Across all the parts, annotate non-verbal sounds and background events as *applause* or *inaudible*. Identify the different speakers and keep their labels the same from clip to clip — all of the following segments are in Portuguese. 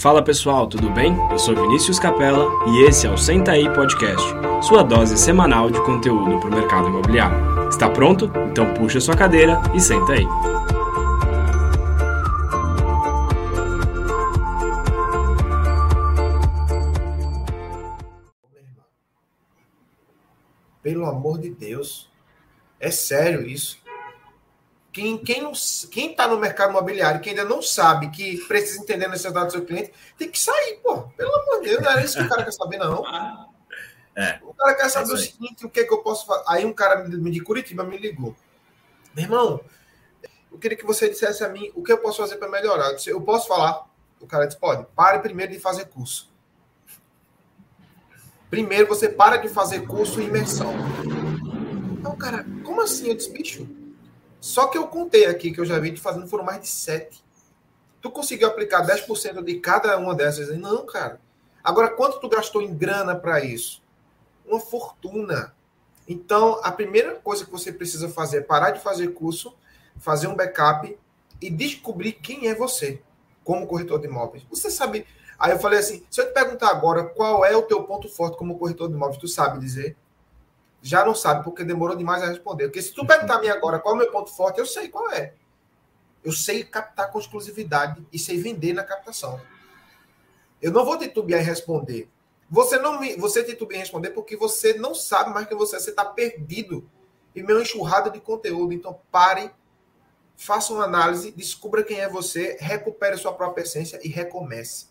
Speaker 1: Fala pessoal, tudo bem? Eu sou Vinícius Capella e esse é o Senta aí Podcast, sua dose semanal de conteúdo para o mercado imobiliário. Está pronto? Então puxa sua cadeira e senta aí.
Speaker 2: Pelo amor de Deus, é sério isso. Quem, quem, não, quem tá no mercado imobiliário, que ainda não sabe que precisa entender a necessidade do seu cliente, tem que sair, pô. Pelo amor de Deus, não é isso que o cara quer saber, não. É, o cara quer saber é o seguinte: o que é que eu posso fazer? Aí um cara de Curitiba me ligou. Meu irmão, eu queria que você dissesse a mim o que eu posso fazer para melhorar. Eu, disse, eu posso falar? O cara disse: pode. Pare primeiro de fazer curso. Primeiro você para de fazer curso e imersão. Então, cara, como assim? Eu disse, bicho, só que eu contei aqui que eu já vi te fazendo foram mais de sete. Tu conseguiu aplicar 10% de cada uma dessas? Não, cara. Agora, quanto tu gastou em grana para isso? Uma fortuna. Então, a primeira coisa que você precisa fazer é parar de fazer curso, fazer um backup e descobrir quem é você como corretor de imóveis. Você sabe. Aí eu falei assim: se eu te perguntar agora qual é o teu ponto forte como corretor de imóveis, tu sabe dizer? Já não sabe, porque demorou demais a responder. Porque se tu perguntar a mim agora qual é o meu ponto forte, eu sei qual é. Eu sei captar com exclusividade e sei vender na captação. Eu não vou titubear em responder. Você não me, você titubeia em responder porque você não sabe mais que você, você está perdido e meio enxurrada de conteúdo. Então pare, faça uma análise, descubra quem é você, recupere sua própria essência e recomece.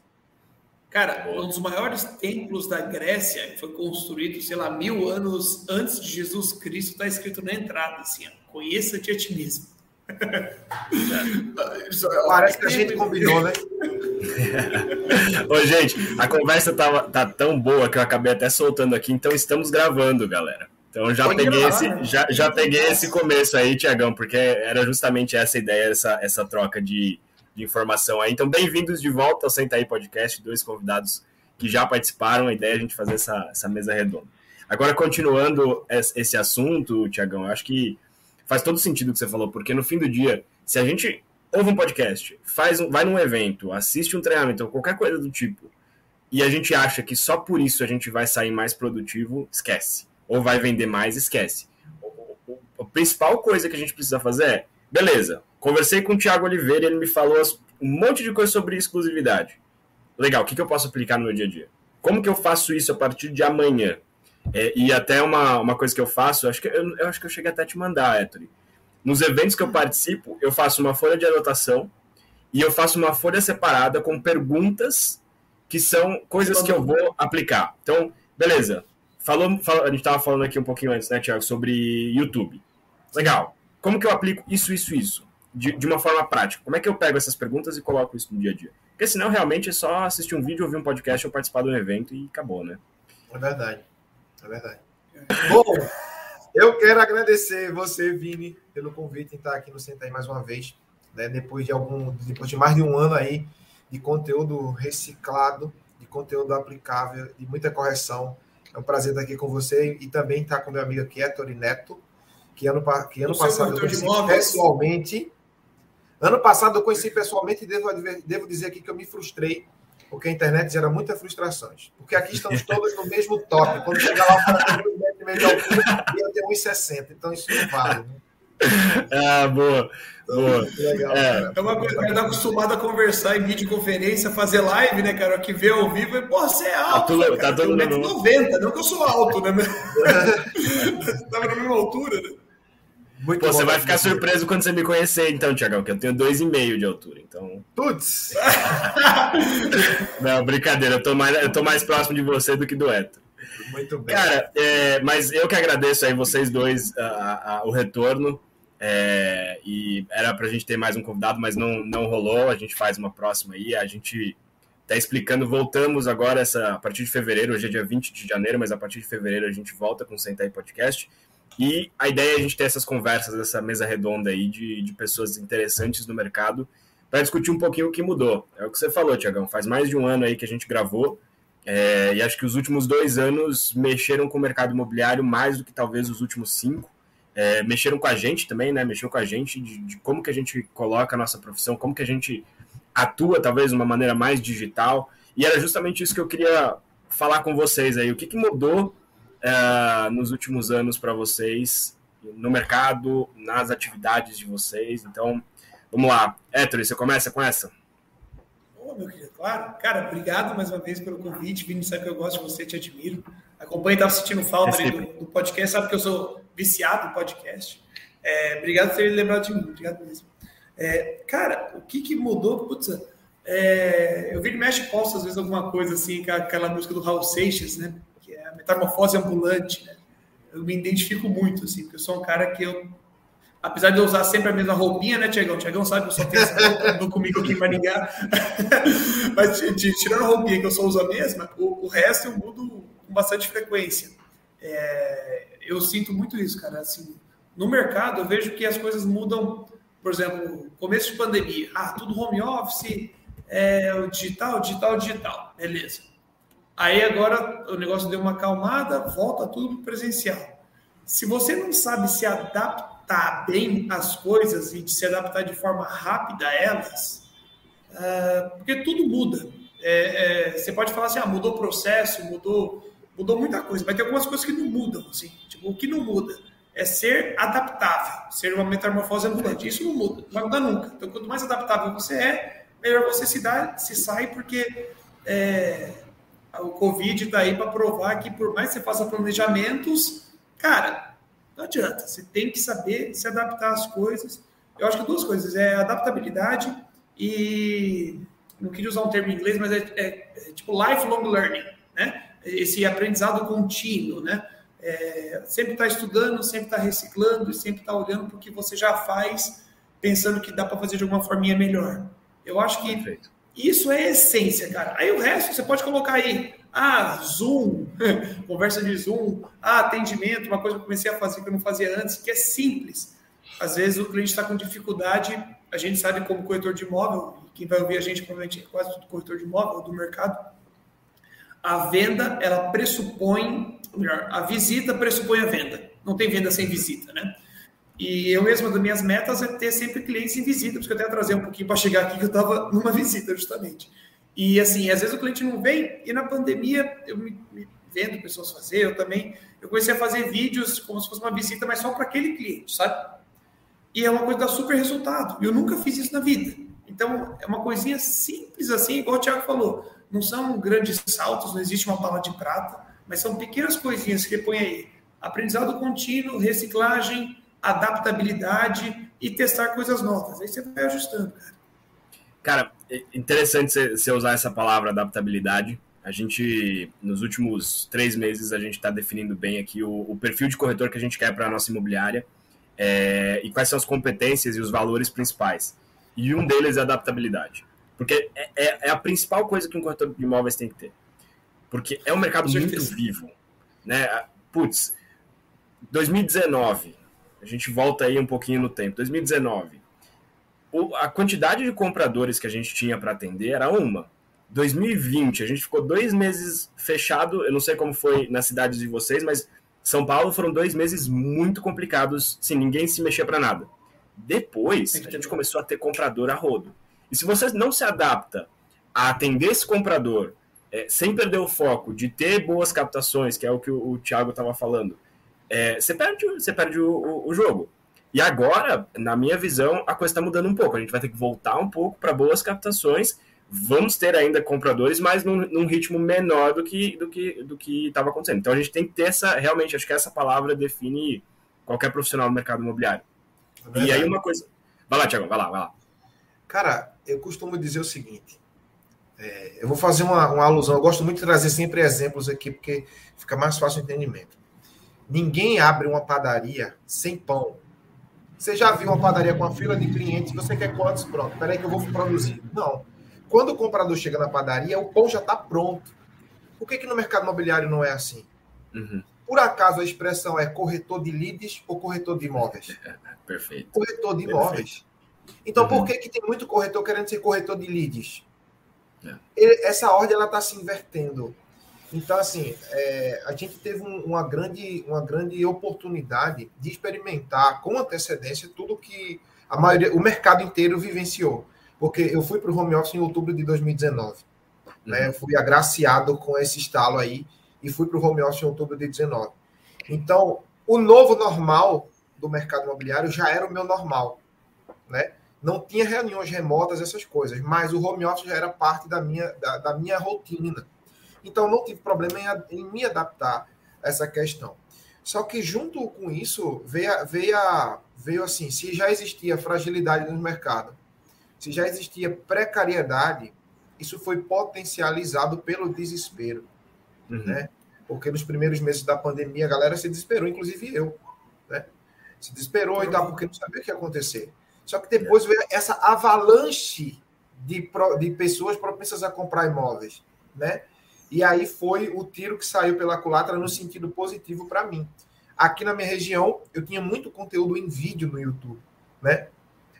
Speaker 3: Cara, um dos maiores templos da Grécia foi construído, sei lá, mil anos antes de Jesus Cristo, está escrito na entrada, assim, conheça-te a ti mesmo.
Speaker 2: Parece que a gente combinou, né? *laughs*
Speaker 1: Ô, gente, a conversa tá, tá tão boa que eu acabei até soltando aqui, então estamos gravando, galera. Então já Pode peguei, esse, né? já, já peguei esse começo aí, Tiagão, porque era justamente essa ideia, essa, essa troca de, de informação aí. Então, bem-vindos de volta ao Senta aí Podcast, dois convidados que já participaram. A ideia é a gente fazer essa, essa mesa redonda. Agora, continuando esse assunto, Tiagão, acho que faz todo sentido o que você falou, porque no fim do dia, se a gente ouve um podcast, faz um, vai num evento, assiste um treinamento qualquer coisa do tipo, e a gente acha que só por isso a gente vai sair mais produtivo, esquece. Ou vai vender mais, esquece. A principal coisa que a gente precisa fazer é, beleza, Conversei com o Thiago Oliveira e ele me falou um monte de coisa sobre exclusividade. Legal, o que, que eu posso aplicar no meu dia a dia? Como que eu faço isso a partir de amanhã? É, e até uma, uma coisa que eu faço, acho que eu, eu acho que eu cheguei até a te mandar, Ettore. Nos eventos que eu participo, eu faço uma folha de anotação e eu faço uma folha separada com perguntas que são coisas que eu vou aplicar. Então, beleza. Falou, falou a gente estava falando aqui um pouquinho antes, né, Tiago, sobre YouTube. Legal. Como que eu aplico isso, isso, isso? De, de uma forma prática? Como é que eu pego essas perguntas e coloco isso no dia a dia? Porque senão realmente é só assistir um vídeo, ouvir um podcast ou participar de um evento e acabou, né?
Speaker 2: É verdade. É verdade. Bom, eu quero agradecer você, Vini, pelo convite em estar aqui no Sentai mais uma vez, né? Depois de algum, depois de mais de um ano aí de conteúdo reciclado, de conteúdo aplicável, de muita correção. É um prazer estar aqui com você e também estar com meu amigo aqui, Héctor Neto, que ano, que ano passado eu conheci pessoalmente Ano passado eu conheci pessoalmente e devo, devo dizer aqui que eu me frustrei, porque a internet gera muitas frustrações. Porque aqui estamos todos no mesmo top. Quando chegar lá, o cara tem um metro e meio de altura e eu tenho 1,60. Então isso não vale. Né? *laughs*
Speaker 1: Ah, boa. Boa.
Speaker 3: Legal, é. é uma coisa que tá acostumado a conversar em videoconferência, fazer live, né, cara? Que vê ao vivo e, pô, você é alto. Tá, cara, tá todo mundo. 90, não que eu sou alto, né? você *laughs* *laughs* tava na mesma altura, né?
Speaker 1: Muito Pô, você vai ficar surpreso quando você me conhecer, então, Tiagão, que eu tenho dois e meio de altura, então.
Speaker 2: Putz! *laughs*
Speaker 1: Não, brincadeira, eu tô, mais, eu tô mais próximo de você do que do Eto.
Speaker 2: Muito bem.
Speaker 1: Cara, é, mas eu que agradeço aí vocês dois a, a, o retorno. É, e era pra gente ter mais um convidado, mas não, não rolou. A gente faz uma próxima aí. A gente tá explicando, voltamos agora essa, a partir de fevereiro, hoje é dia 20 de janeiro, mas a partir de fevereiro a gente volta com o Sentai Podcast. E a ideia é a gente ter essas conversas, essa mesa redonda aí de, de pessoas interessantes no mercado para discutir um pouquinho o que mudou. É o que você falou, Tiagão. Faz mais de um ano aí que a gente gravou é, e acho que os últimos dois anos mexeram com o mercado imobiliário mais do que talvez os últimos cinco. É, mexeram com a gente também, né? Mexeram com a gente de, de, como que a gente coloca a nossa profissão, como que a gente atua talvez de uma maneira mais digital. E era justamente isso que eu queria falar com vocês aí. O que, que mudou uh, nos últimos anos para vocês no mercado, nas atividades de vocês? Então, vamos lá. Héctor, você começa com essa?
Speaker 3: Ô, meu querido, claro. Cara, obrigado mais uma vez pelo convite. Vini, sabe que eu gosto de você, te admiro. Acompanho, estava sentindo falta do, do, podcast, sabe que eu sou viciado em podcast. É, obrigado por ter lembrado de mim, obrigado mesmo. É, cara, o que, que mudou? Putz, é, eu vi que mexe posta às vezes alguma coisa assim, com aquela música do Raul Seixas, né? A metamorfose ambulante, né? Eu me identifico muito, assim, porque eu sou um cara que eu apesar de eu usar sempre a mesma roupinha, né, Tiagão? Tiagão sabe que eu só tenho essa roupa, comigo aqui em Maringá. *laughs* Mas tirando a roupinha que eu só uso a mesma, o, o resto eu mudo com bastante frequência. É, eu sinto muito isso, cara. Assim, no mercado, eu vejo que as coisas mudam. Por exemplo, começo de pandemia. Ah, tudo home office, é, o digital, digital, digital. Beleza. Aí agora o negócio deu uma acalmada, volta tudo presencial. Se você não sabe se adaptar bem às coisas e se adaptar de forma rápida a elas, uh, porque tudo muda. É, é, você pode falar assim, ah, mudou o processo, mudou, mudou muita coisa, mas tem algumas coisas que não mudam. Assim, tipo, o que não muda é ser adaptável, ser uma metamorfose ambulante. Isso não muda, não vai mudar nunca. Então, quanto mais adaptável você é, melhor você se dá, se sai, porque é, o Covid está aí para provar que por mais que você faça planejamentos, cara, não adianta. Você tem que saber se adaptar às coisas. Eu acho que duas coisas, é adaptabilidade e não queria usar um termo em inglês, mas é, é, é tipo lifelong learning, né? Esse aprendizado contínuo, né? É, sempre está estudando, sempre está reciclando e sempre está olhando para o que você já faz, pensando que dá para fazer de alguma forminha melhor. Eu acho que Perfeito. Isso é essência, cara. Aí o resto você pode colocar aí. Ah, Zoom, *laughs* conversa de Zoom, ah, atendimento, uma coisa que eu comecei a fazer que eu não fazia antes, que é simples. Às vezes o cliente está com dificuldade, a gente sabe como corretor de imóvel, quem vai ouvir a gente provavelmente é quase tudo corretor de imóvel do mercado. A venda, ela pressupõe, melhor, a visita pressupõe a venda. Não tem venda sem visita, né? E eu mesmo, das minhas metas é ter sempre clientes em visita, porque eu até trazer um pouquinho para chegar aqui, que eu estava numa visita, justamente. E assim, às vezes o cliente não vem, e na pandemia eu me, me vendo pessoas fazer, eu também, eu comecei a fazer vídeos como se fosse uma visita, mas só para aquele cliente, sabe? E é uma coisa que dá super resultado. Eu nunca fiz isso na vida. Então, é uma coisinha simples assim, igual o Thiago falou. Não são grandes saltos, não existe uma bala de prata, mas são pequenas coisinhas que põe aí. Aprendizado contínuo, reciclagem, adaptabilidade e testar coisas novas. Aí você vai ajustando, cara.
Speaker 1: Cara, é interessante você usar essa palavra adaptabilidade. A gente, nos últimos três meses, a gente está definindo bem aqui o, o, perfil de corretor que a gente quer para a nossa imobiliária é, e quais são as competências e os valores principais. E um deles é adaptabilidade. Porque é, é, é a principal coisa que um corretor de imóveis tem que ter. Porque é um mercado muito vivo. Né? Putz, 2019, a gente volta aí um pouquinho no tempo. 2019, o, a quantidade de compradores que a gente tinha para atender era uma. 2020, a gente ficou dois meses fechado. Eu não sei como foi nas cidades de vocês, mas São Paulo foram dois meses muito complicados. Sim, ninguém se mexia para nada. Depois, a gente começou a ter comprador a rodo. E se você não se adapta a atender esse comprador é, sem perder o foco de ter boas captações, que é o que o, o Thiago estava falando, é, você perde, você perde o, o, o, jogo. E agora, na minha visão, a coisa está mudando um pouco. A gente vai ter que voltar um pouco para boas captações. Vamos ter ainda compradores, mas num, num, ritmo menor do que do que do que estava acontecendo. Então a gente tem que ter essa, realmente, acho que essa palavra define qualquer profissional do mercado imobiliário. É e aí uma coisa. Vai lá, Tiago, vai lá, vai lá.
Speaker 2: Cara, eu costumo dizer o seguinte. É, eu vou fazer uma, uma alusão. Eu gosto muito de trazer sempre exemplos aqui, porque fica mais fácil o entendimento. Ninguém abre uma padaria sem pão. Você já viu uma padaria com uma fila de clientes, você quer quantos? Pronto, peraí que eu vou produzir. Não. Quando o comprador chega na padaria, o pão já está pronto. Por que, que no mercado imobiliário não é assim? Uhum. Por acaso a expressão é corretor de leads ou corretor de imóveis? *laughs*
Speaker 1: Perfeito.
Speaker 2: Corretor de imóveis. Então, uhum. por que, que tem muito corretor querendo ser corretor de leads? É. Essa ordem ela está se invertendo. Então, assim, é, a gente teve um, uma, grande, uma grande oportunidade de experimentar com antecedência tudo que a maioria, o mercado inteiro vivenciou. porque eu fui para o home office em outubro de 2019. Né? Uhum. Fui agraciado com esse estalo aí e fui para o home office em outubro de 2019. Então, o novo normal do mercado imobiliário já era o meu normal, né? Não tinha reuniões remotas, essas coisas, mas o home office já era parte da minha, da, da minha rotina. Então, não tive problema em, em, me adaptar a essa questão. Só que, junto com isso, veio, veio, veio assim: se já existia fragilidade no mercado, se já existia precariedade, isso foi potencializado pelo desespero. Uhum. Né? Porque nos primeiros meses da pandemia a galera se desesperou, inclusive eu. Né? Se desesperou e tal, porque não sabia o que ia acontecer. Só que depois veio essa avalanche de, de pessoas propensas a comprar imóveis. Né? E aí foi o tiro que saiu pela culatra no sentido positivo para mim. Aqui na minha região, eu tinha muito conteúdo em vídeo no YouTube. Né?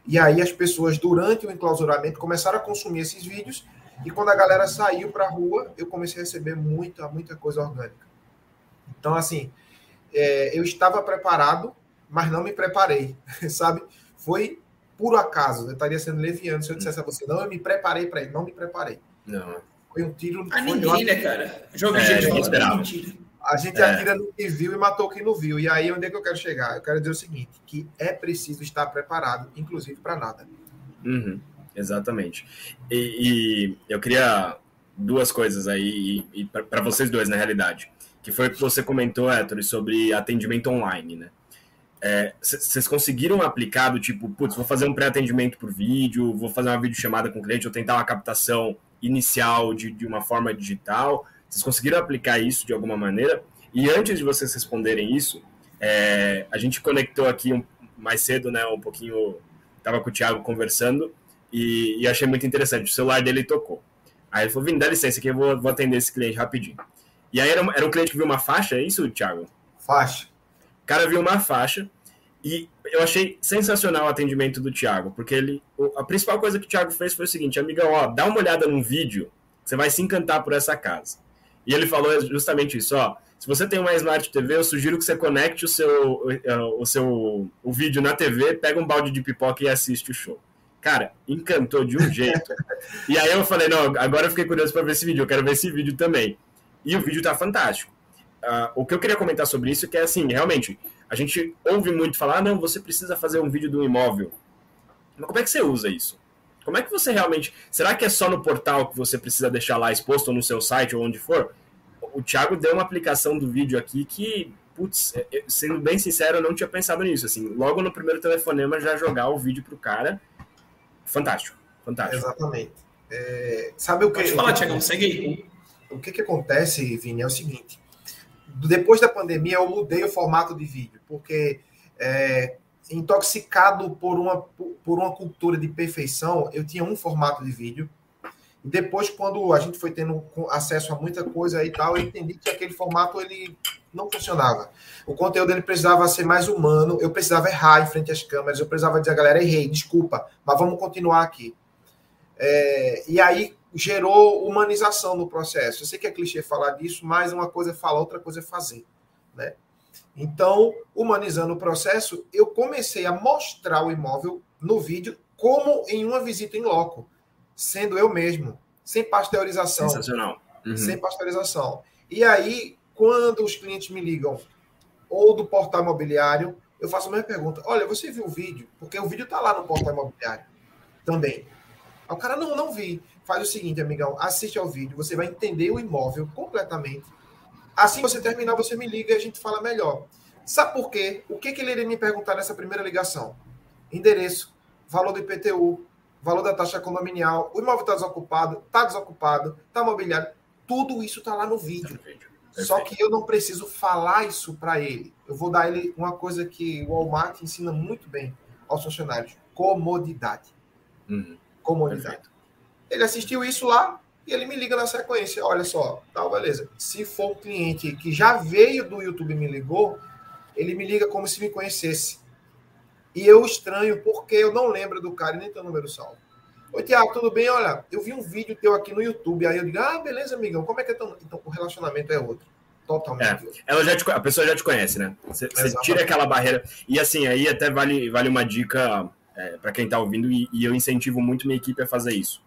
Speaker 2: E aí as pessoas, durante o enclausuramento, começaram a consumir esses vídeos e quando a galera saiu para a rua, eu comecei a receber muita, muita coisa orgânica. Então, assim, é, eu estava preparado, mas não me preparei, *laughs* sabe? Foi por acaso. Eu estaria sendo leviano se eu dissesse a você, não, eu me preparei para ele. Não me preparei.
Speaker 1: Não.
Speaker 2: Foi um tiro.
Speaker 3: A ninguém, né, cara? Jogo é, gente
Speaker 2: falando mentira. A gente é. atira no que viu e matou quem não viu. E aí, onde é que eu quero chegar? Eu quero dizer o seguinte: que é preciso estar preparado, inclusive para nada.
Speaker 1: Uhum. Exatamente. E, e, eu queria duas coisas aí, e, e para vocês dois, na realidade, que foi o que você comentou, Héctor, sobre atendimento online, né? Vocês é, conseguiram aplicar do tipo, putz, vou fazer um pré-atendimento por vídeo, vou fazer uma videochamada com o cliente, ou tentar uma captação inicial de, de uma forma digital? Vocês conseguiram aplicar isso de alguma maneira? E antes de vocês responderem isso, é, a gente conectou aqui um, mais cedo, né, um pouquinho, estava com o Thiago conversando, e, e, achei muito interessante. O celular dele tocou. Aí ele falou: Vini, dá licença que eu vou, vou atender esse cliente rapidinho. E aí era, era um cliente que viu uma faixa, é isso, Thiago?
Speaker 2: Faixa.
Speaker 1: O cara viu uma faixa e eu achei sensacional o atendimento do Thiago, porque ele. A principal coisa que o Thiago fez foi o seguinte: amigão, ó, dá uma olhada num vídeo, você vai se encantar por essa casa. E ele falou justamente isso: ó, se você tem uma Smart TV, eu sugiro que você conecte o seu, o seu o vídeo na TV, pega um balde de pipoca e assiste o show. Cara, encantou de um *laughs* jeito. e aí eu falei, não, agora eu fiquei curioso para ver esse vídeo, eu quero ver esse vídeo também. E o vídeo tá fantástico. Uh, o que eu queria comentar sobre isso é que é assim, realmente, a gente ouve muito falar, ah, não, você precisa fazer um vídeo do imóvel. Mas como é que você usa isso? Como é que você realmente. Será que é só no portal que você precisa deixar lá exposto ou no seu site ou onde for? O Thiago deu uma aplicação do vídeo aqui que, putz, é, sendo bem sincero, eu não tinha pensado nisso. Assim, logo no primeiro telefonema já jogar o vídeo pro cara fantástico, fantástico.
Speaker 2: Exatamente. É, sabe o que.
Speaker 3: Pode falar, Tiagão, segue aí.
Speaker 2: O que, que acontece, Vini, é o seguinte: depois da pandemia, eu mudei o formato de vídeo, porque é, intoxicado por uma, por uma cultura de perfeição, eu tinha um formato de vídeo. E depois, quando a gente foi tendo acesso a muita coisa e tal, eu entendi que aquele formato ele não funcionava. O conteúdo ele precisava ser mais humano, eu precisava errar em frente às câmeras, eu precisava dizer, galera, errei, desculpa, mas vamos continuar aqui. É, e aí gerou humanização no processo. Eu sei que é clichê falar disso, mas uma coisa é falar, outra coisa é fazer. Né? Então, humanizando o processo, eu comecei a mostrar o imóvel no vídeo como em uma visita em loco, sendo eu mesmo, sem pasteurização.
Speaker 1: Sensacional.
Speaker 2: Uhum. Sem pasteurização. E aí, quando os clientes me ligam ou do portal imobiliário, eu faço a mesma pergunta. Olha, você viu o vídeo? Porque o vídeo está lá no portal imobiliário também. O cara, não, não vi. Faz o seguinte, amigão, assiste ao vídeo, você vai entender o imóvel completamente. Assim você terminar, você me liga e a gente fala melhor. Sabe por quê? O que, que ele iria me perguntar nessa primeira ligação? Endereço, valor do IPTU, valor da taxa condominial, o imóvel está desocupado, está desocupado, está mobiliado. Tudo isso está lá no vídeo. Só que eu não preciso falar isso para ele. Eu vou dar ele uma coisa que o Walmart ensina muito bem aos funcionários: comodidade.
Speaker 1: Uhum.
Speaker 2: Comodidade. Perfeito. Ele assistiu isso lá e ele me liga na sequência. Olha só, tal, beleza. Se for um cliente que já veio do YouTube e me ligou, ele me liga como se me conhecesse. E eu estranho porque eu não lembro do cara e nem tenho o número salvo. Oi, Tiago, tudo bem? Olha, eu vi um vídeo teu aqui no YouTube. Aí eu digo, ah, beleza, amigão, como é que é tão... Então, o relacionamento é outro. Totalmente.
Speaker 1: É, ela já te, a pessoa já te conhece, né? Você, tira aquela barreira. E assim, aí até vale, vale uma dica é, para quem está ouvindo, e, e, eu incentivo muito minha equipe a fazer isso.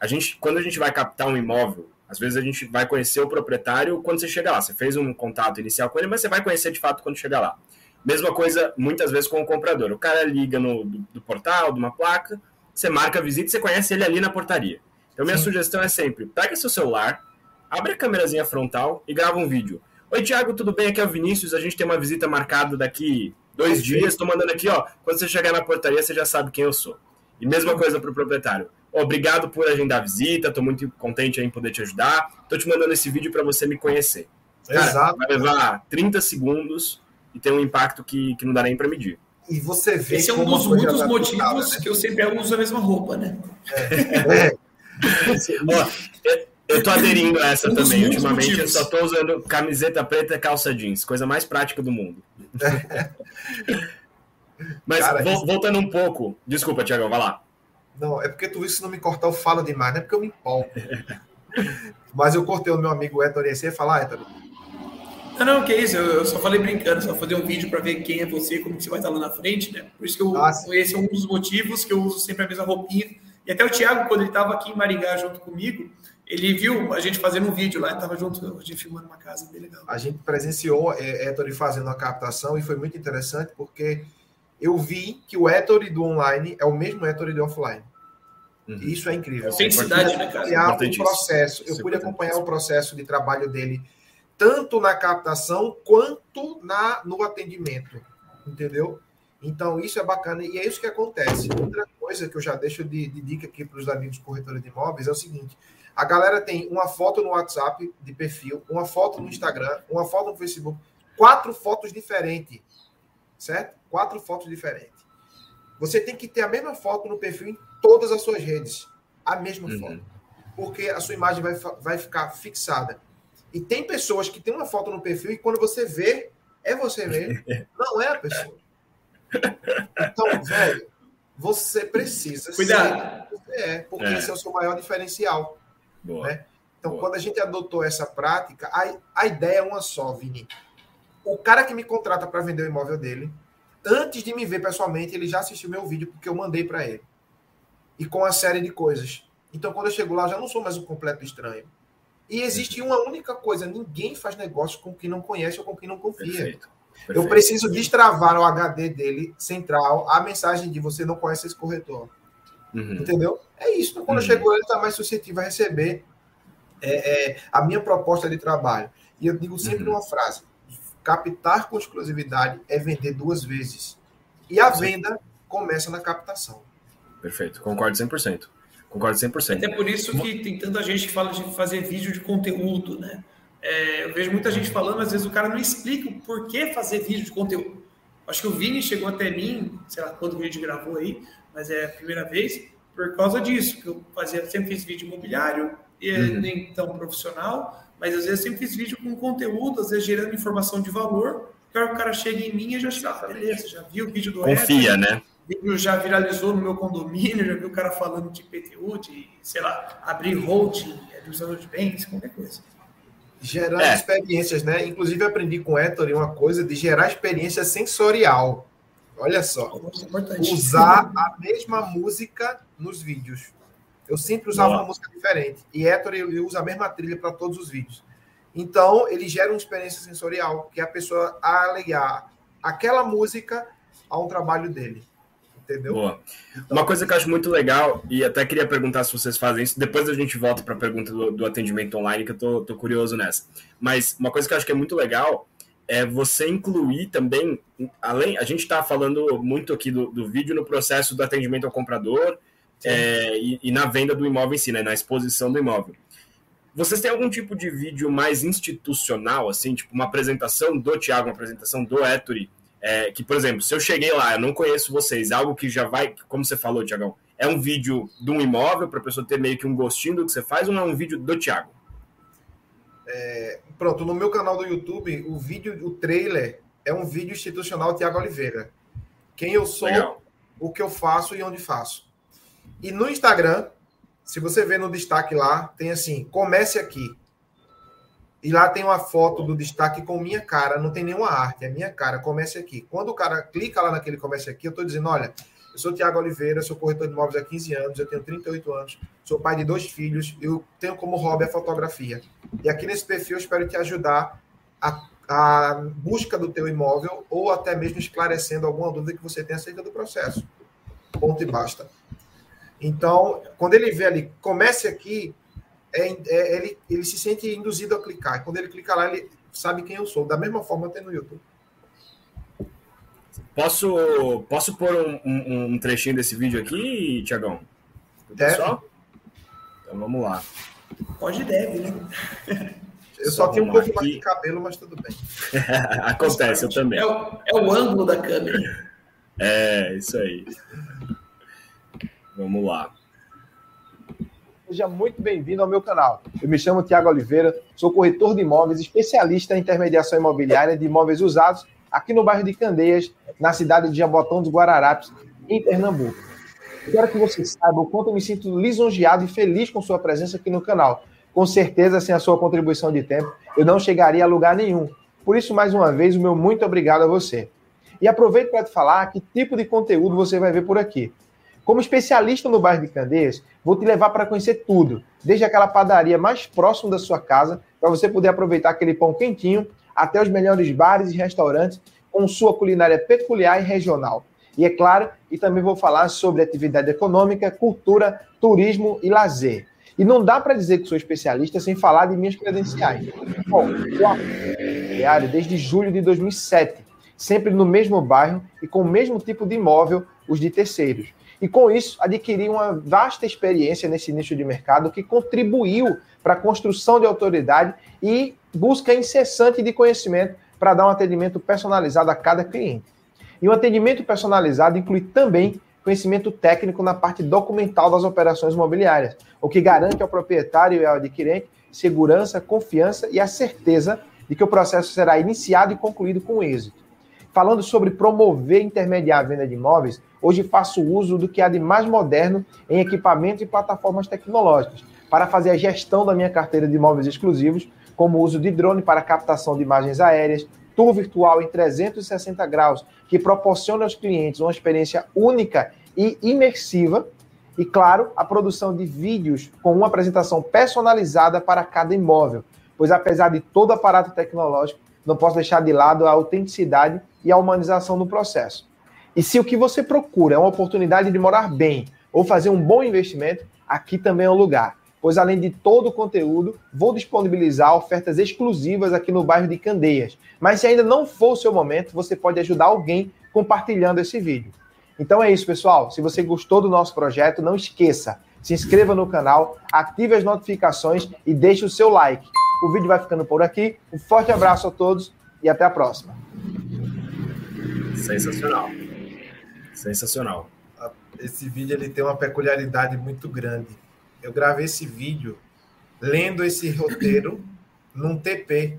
Speaker 1: A gente, quando a gente vai captar um imóvel, às vezes a gente vai conhecer o proprietário quando você chega lá. Você fez um contato inicial com ele, mas você vai conhecer de fato quando chegar lá. Mesma coisa, muitas vezes, com o comprador. O cara liga no do, do portal, de uma placa, você marca a visita e você conhece ele ali na portaria. Então, minha Sim. sugestão é sempre: pega seu celular, abre a câmerazinha frontal e grava um vídeo. Oi, Tiago, tudo bem? Aqui é o Vinícius. A gente tem uma visita marcada daqui dois dias. Estou mandando aqui, ó. Quando você chegar na portaria, você já sabe quem eu sou. E mesma coisa para o proprietário. Obrigado por agendar a visita. Estou muito contente em poder te ajudar. Estou te mandando esse vídeo para você me conhecer. Cara, Exato. Vai levar 30 segundos e tem um impacto que, que não dá nem para medir.
Speaker 2: E você vê.
Speaker 3: Esse é um dos muitos motivos né? que eu sempre uso a mesma roupa, né? É. *laughs* é.
Speaker 1: eu tô aderindo a essa um também. Ultimamente motivos. eu só tô usando camiseta preta e calça jeans, coisa mais prática do mundo. *laughs* Mas Cara, vo, voltando um pouco, desculpa, Tiago, vai lá.
Speaker 2: Não, é porque tu viu se não me cortar, eu falo demais, não é porque eu me empolgo. *laughs* Mas eu cortei o meu amigo Héctor e você falar, Héctor.
Speaker 3: Não, não, que isso, eu, só falei brincando, só fazer um vídeo para ver quem é você, como que você vai estar lá na frente, né? Por isso que eu, ah, esse é um dos motivos que eu uso sempre a mesma roupinha e até o Thiago, quando ele estava aqui em Maringá junto comigo, ele viu a gente fazendo um vídeo lá, estava junto, a gente filmando uma casa bem legal.
Speaker 2: A gente presenciou é, Ettore fazendo a captação e foi muito interessante porque eu vi que o Ettore do online é o mesmo Ettore do offline. Uhum. Isso é incrível.
Speaker 3: Autenticidade, né,
Speaker 2: cara? O processo. Eu pude acompanhar o processo de trabalho dele, tanto na captação quanto na, no atendimento. Entendeu? Então, isso é bacana e é isso que acontece. Outra coisa que eu já deixo de, de dica aqui para os amigos corretores de imóveis é o seguinte: a galera tem uma foto no WhatsApp de perfil, uma foto no Instagram, uma foto no Facebook, quatro fotos diferentes, certo? Quatro fotos diferentes. Você tem que ter a mesma foto no perfil em todas as suas redes, a mesma uhum. foto, porque a sua imagem vai, vai ficar fixada. E tem pessoas que têm uma foto no perfil e quando você vê, é você mesmo, *laughs* não é a pessoa. Então, velho, você precisa
Speaker 3: Cuidado.
Speaker 2: ser é, porque é. esse é o seu maior diferencial. Né? Então, Boa. quando a gente adotou essa prática, a, a ideia é uma só, Vini. O cara que me contrata para vender o imóvel dele, antes de me ver pessoalmente, ele já assistiu meu vídeo porque eu mandei para ele. E com a série de coisas. Então, quando eu chego lá, eu já não sou mais um completo estranho. E existe uma única coisa: ninguém faz negócio com quem não conhece ou com quem não confia. Perfeito. Perfeito. Eu preciso destravar o HD dele central a mensagem de você não conhece esse corretor. Uhum. Entendeu? É isso. Então, quando uhum. chegou, ele está mais suscetível a receber é, é, a minha proposta de trabalho. E eu digo sempre uhum. uma frase: captar com exclusividade é vender duas vezes. E a venda começa na captação.
Speaker 1: Perfeito. Concordo 100%. Concordo 100%.
Speaker 3: Até por isso que tem tanta gente que fala de fazer vídeo de conteúdo, né? É, eu vejo muita gente falando, às vezes o cara não explica o porquê fazer vídeo de conteúdo. Acho que o Vini chegou até mim, sei lá quando o vídeo gravou aí, mas é a primeira vez, por causa disso, que eu fazia, sempre fiz vídeo imobiliário, e uhum. nem tão profissional, mas às vezes sempre fiz vídeo com conteúdo, às vezes gerando informação de valor, que o cara chega em mim e já chega, ah, beleza, já viu o vídeo do
Speaker 1: Confia, né?
Speaker 3: O vídeo já viralizou no meu condomínio, já viu o cara falando de PTU, de, sei lá, abrir holding, administrador de bens, qualquer coisa
Speaker 2: gerando é. experiências, né? Inclusive aprendi com o Héctor uma coisa de gerar experiência sensorial. Olha só, usar a mesma música nos vídeos. Eu sempre usava Boa. uma música diferente e Héctor ele usa a mesma trilha para todos os vídeos. Então ele gera uma experiência sensorial que é a pessoa aliar aquela música a um trabalho dele entendeu?
Speaker 1: Boa. Então, Uma coisa que eu acho muito legal, e até queria perguntar se vocês fazem isso, depois a gente volta para a pergunta do, do, atendimento online, que eu tô, tô curioso nessa. Mas uma coisa que eu acho que é muito legal é você incluir também, além, a gente está falando muito aqui do, do vídeo no processo do atendimento ao comprador é, e, e, na venda do imóvel em si, né, na exposição do imóvel. Vocês têm algum tipo de vídeo mais institucional, assim, tipo uma apresentação do Tiago, uma apresentação do Ettore, é, que, por exemplo, se eu cheguei lá, eu não conheço vocês, algo que já vai, como você falou, Tiagão, é um vídeo de um imóvel para a pessoa ter meio que um gostinho do que você faz ou não é um vídeo do Tiago?
Speaker 2: É, pronto, no meu canal do YouTube, o vídeo, o trailer é um vídeo institucional Tiago Oliveira. Quem eu sou, Legal. o que eu faço e onde faço. E no Instagram, se você ver no destaque lá, tem assim: comece aqui. E lá tem uma foto do destaque com minha cara, não tem nenhuma arte, é minha cara, comece aqui. Quando o cara clica lá naquele comece aqui, eu estou dizendo, olha,
Speaker 4: Eu sou Tiago Oliveira, sou corretor de imóveis há 15 anos, eu tenho 38 anos, sou pai de dois filhos, eu tenho como hobby a fotografia. E aqui nesse perfil eu espero te ajudar a, a busca do teu imóvel ou até mesmo esclarecendo alguma dúvida que você tem acerca do processo. Ponto e basta. Então, quando ele vê ali, comece aqui, é, é, ele, ele se sente induzido a clicar. Quando ele clica lá, ele sabe quem eu sou. Da mesma forma tem no YouTube.
Speaker 1: Posso, posso pôr um, um, um trechinho desse vídeo aqui, Tiagão?
Speaker 4: Pessoal?
Speaker 1: Então vamos lá.
Speaker 3: Pode deve, né?
Speaker 4: Eu só, só tenho um pouco aqui. mais de cabelo, mas tudo bem. *laughs*
Speaker 1: Acontece, eu também.
Speaker 3: É o, é o ângulo da câmera.
Speaker 1: É, isso aí. Vamos lá.
Speaker 2: Seja muito bem-vindo ao meu canal. Eu me chamo Tiago Oliveira, sou corretor de imóveis, especialista em intermediação imobiliária de imóveis usados aqui no bairro de Candeias, na cidade de Jabotão dos Guararapes, em Pernambuco. Quero que você saiba o quanto eu me sinto lisonjeado e feliz com sua presença aqui no canal. Com certeza, sem a sua contribuição de tempo, eu não chegaria a lugar nenhum. Por isso, mais uma vez, o meu muito obrigado a você. E aproveito para te falar que tipo de conteúdo você vai ver por aqui. Como especialista no bairro de Candeias, vou te levar para conhecer tudo, desde aquela padaria mais próxima da sua casa, para você poder aproveitar aquele pão quentinho, até os melhores bares e restaurantes com sua culinária peculiar e regional. E é claro, e também vou falar sobre atividade econômica, cultura, turismo e lazer. E não dá para dizer que sou especialista sem falar de minhas credenciais. Bom, eu atuo desde julho de 2007, sempre no mesmo bairro e com o mesmo tipo de imóvel, os de terceiros. E com isso, adquiri uma vasta experiência nesse nicho de mercado que contribuiu para a construção de autoridade e busca incessante de conhecimento para dar um atendimento personalizado a cada cliente. E o atendimento personalizado inclui também conhecimento técnico na parte documental das operações imobiliárias, o que garante ao proprietário e ao adquirente segurança, confiança e a certeza de que o processo será iniciado e concluído com êxito. Falando sobre promover e intermediar a venda de imóveis, hoje faço uso do que há de mais moderno em equipamentos e plataformas tecnológicas para fazer a gestão da minha carteira de imóveis exclusivos, como o uso de drone para captação de imagens aéreas, tour virtual em 360 graus, que proporciona aos clientes uma experiência única e imersiva, e, claro, a produção de vídeos com uma apresentação personalizada para cada imóvel, pois apesar de todo aparato tecnológico, não posso deixar de lado a autenticidade e a humanização do processo. E se o que você procura é uma oportunidade de morar bem ou fazer um bom investimento, aqui também é um lugar pois além de todo o conteúdo, vou disponibilizar ofertas exclusivas aqui no bairro de Candeias. Mas se ainda não for o seu momento, você pode ajudar alguém compartilhando esse vídeo. Então é isso, pessoal. Se você gostou do nosso projeto, não esqueça, se inscreva no canal, ative as notificações e deixe o seu like. O vídeo vai ficando por aqui. Um forte abraço a todos e até a próxima.
Speaker 1: Sensacional. Sensacional.
Speaker 4: Esse vídeo ele tem uma peculiaridade muito grande eu gravei esse vídeo lendo esse roteiro *clears throat* num TP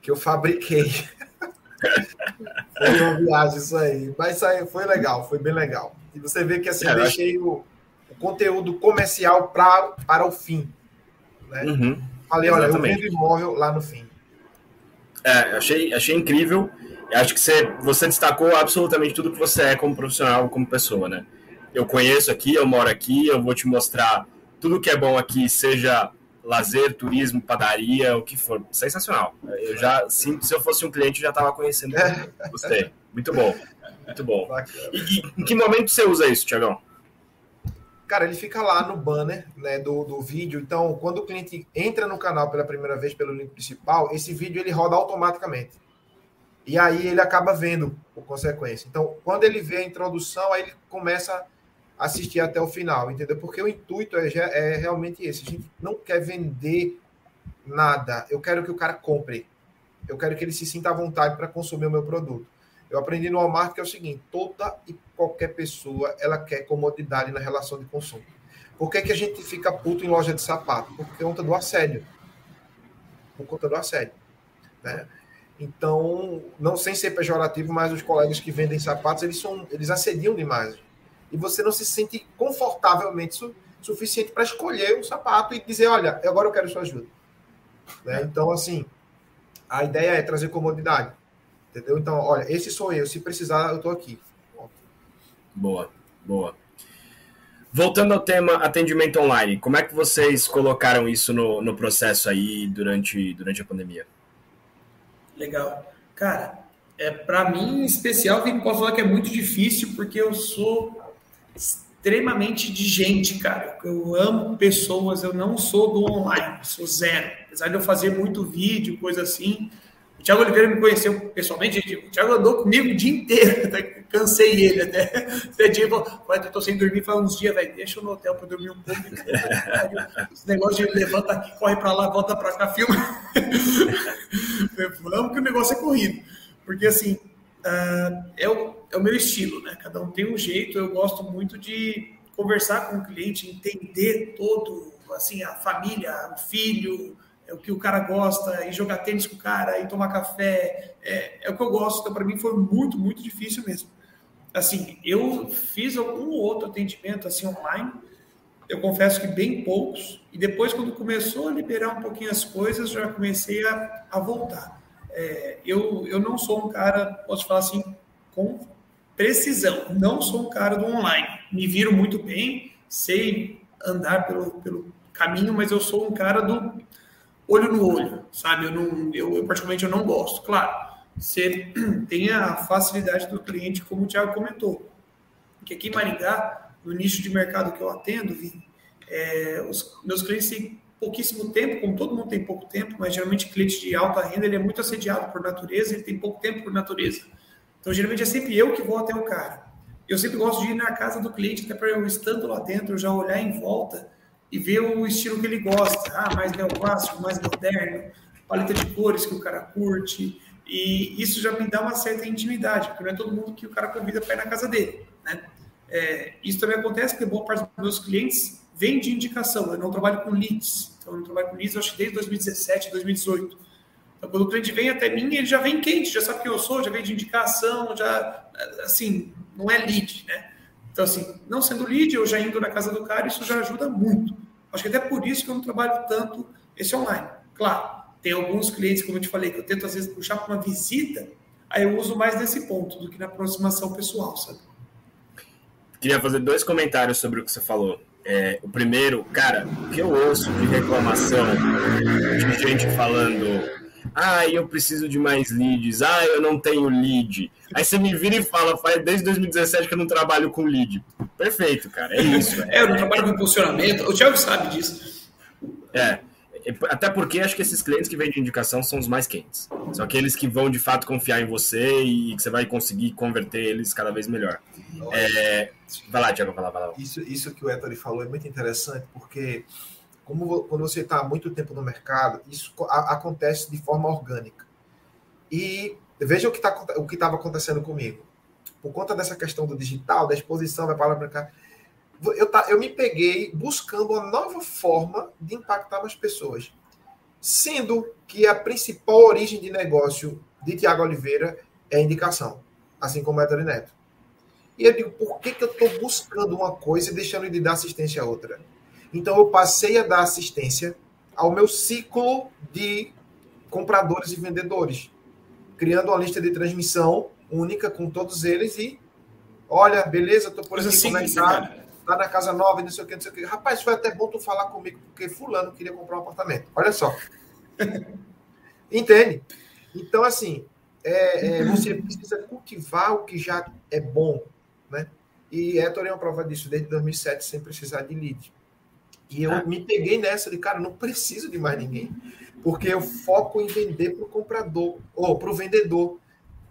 Speaker 4: que eu fabriquei. *laughs* foi uma viagem isso aí. Mas isso aí foi legal, foi bem legal. E você vê que assim, é, eu deixei o, o, conteúdo comercial pra, para o fim. Né? Uhum, Falei, olha, eu vendo imóvel lá no fim.
Speaker 1: É, achei, achei incrível. Acho que você, você destacou absolutamente tudo que você é como profissional, como pessoa, né? Eu conheço aqui, eu moro aqui, eu vou te mostrar tudo que é bom aqui, seja lazer, turismo, padaria, o que for, sensacional. Eu já, se, se eu fosse um cliente, já estava conhecendo. *laughs* Gostei. Muito bom. Muito bom. E, e, em que momento você usa isso, Tiagão?
Speaker 4: Cara, ele fica lá no banner né, do, do vídeo. Então, quando o cliente entra no canal pela primeira vez pelo link principal, esse vídeo ele roda automaticamente. E aí ele acaba vendo por consequência. Então, quando ele vê a introdução, aí ele começa a assistir até o final, entendeu? Porque o intuito é, é realmente esse. A gente não quer vender nada. Eu quero que o cara compre. Eu quero que ele se sinta à vontade para consumir o meu produto. Eu aprendi no Walmart que é o seguinte: toda e qualquer pessoa ela quer comodidade na relação de consumo. Por que, que a gente fica puto em loja de sapato? Por conta do assédio. Por conta do assédio. Né? Então, não sem ser pejorativo, mas os colegas que vendem sapatos, eles, são, eles assediam demais e você não se sente confortavelmente su suficiente para escolher um sapato e dizer, olha, agora eu quero sua ajuda. Né? Então, assim, a ideia é trazer comodidade. Entendeu? Então, olha, esse sou eu. Se precisar, eu estou aqui.
Speaker 1: Boa, boa. Voltando ao tema atendimento online, como é que vocês colocaram isso no, no processo aí durante, durante a pandemia?
Speaker 3: Legal. Cara, é, para mim, em especial, eu posso falar que é muito difícil, porque eu sou extremamente de gente, cara. Eu amo pessoas, eu não sou do online, sou zero. Apesar de eu fazer muito vídeo, coisa assim. O Thiago Oliveira me conheceu pessoalmente, o Thiago andou comigo o dia inteiro, *laughs* até cansei ele até. Até dia, eu tô sem dormir faz uns dias, velho, deixa eu no hotel para dormir um pouco. *laughs* Esse negócio de levanta aqui, corre para lá, volta para cá, filma. *laughs* Vamos que o negócio é corrido. Porque assim, uh, é, o, é o meu estilo, né? Cada um tem um jeito, eu gosto muito de conversar com o cliente, entender todo, assim, a família, o filho, é o que o cara gosta, e jogar tênis com o cara, e tomar café, é, é o que eu gosto. Então, para mim, foi muito, muito difícil mesmo. Assim, eu fiz algum outro atendimento assim online, eu confesso que bem poucos, e depois, quando começou a liberar um pouquinho as coisas, já comecei a, a voltar. É, eu, eu não sou um cara, posso falar assim, com precisão, não sou um cara do online. Me viro muito bem, sei andar pelo, pelo caminho, mas eu sou um cara do olho no olho, sabe? Eu, não, eu, eu particularmente eu não gosto. Claro, você *clears throat* tem a facilidade do cliente, como o Thiago comentou. Que aqui em Maringá, no nicho de mercado que eu atendo, vi, é, os meus clientes têm pouquíssimo tempo, como todo mundo tem pouco tempo, mas geralmente cliente de alta renda ele é muito assediado por natureza, ele tem pouco tempo por natureza. Então, geralmente é sempre eu que vou até o cara. Eu sempre gosto de ir na casa do cliente, até para eu estando lá dentro, já olhar em volta e ver o estilo que ele gosta. Ah, mais neoclássico, mais moderno, paleta de cores que o cara curte. E isso já me dá uma certa intimidade, porque não é todo mundo que o cara convida para ir na casa dele. Né? É, isso também acontece porque boa parte dos meus clientes vem de indicação. Eu não trabalho com leads. Então, eu não trabalho com leads, acho que desde 2017, 2018. Então, quando o cliente vem até mim, ele já vem quente, já sabe quem eu sou, já vem de indicação, já, assim, não é lead, né? Então, assim, não sendo lead, eu já indo na casa do cara, isso já ajuda muito. Acho que até por isso que eu não trabalho tanto esse online. Claro, tem alguns clientes, como eu te falei, que eu tento às vezes puxar para uma visita, aí eu uso mais nesse ponto do que na aproximação pessoal, sabe?
Speaker 1: Queria fazer dois comentários sobre o que você falou. É, o primeiro, cara, o que eu ouço de reclamação de gente falando ah, eu preciso de mais leads. Ah, eu não tenho lead. Aí você me vira e fala, faz desde 2017 que eu não trabalho com lead. Perfeito, cara. É isso. *laughs*
Speaker 3: É, eu não trabalho com impulsionamento. O Thiago sabe disso.
Speaker 1: É. Até porque acho que esses clientes que vêm de indicação são os mais quentes. São aqueles que vão de fato confiar em você e que você vai conseguir converter eles cada vez melhor. É... Vai lá, Tiago, vai lá, vai lá.
Speaker 2: Isso, isso que o Ettore falou é muito interessante, porque como quando você está há muito tempo no mercado, isso a, acontece de forma orgânica. E veja o que tá, o que estava acontecendo comigo. Por conta dessa questão do digital, da exposição, vai para cá. Eu, tá, eu me peguei buscando uma nova forma de impactar as pessoas. Sendo que a principal origem de negócio de Tiago Oliveira é indicação, assim como é Héctor Neto. E eu digo, por que, que eu estou buscando uma coisa e deixando de dar assistência a outra? Então eu passei a dar assistência ao meu ciclo de compradores e vendedores, criando uma lista de transmissão única com todos eles e olha, beleza, tô por aqui, assim, como é tá? Tá na casa nova, não sei o que, não sei o que. Rapaz, foi até bom tu falar comigo, porque fulano queria comprar um apartamento. Olha só. *laughs* Entende? Então, assim, é, é, você precisa cultivar o que já é bom, né? E Héctor é uma prova disso desde 2007, sem precisar de lead. E eu me peguei nessa de, cara, não preciso de mais ninguém. Porque eu foco em vender para o comprador, ou para o vendedor.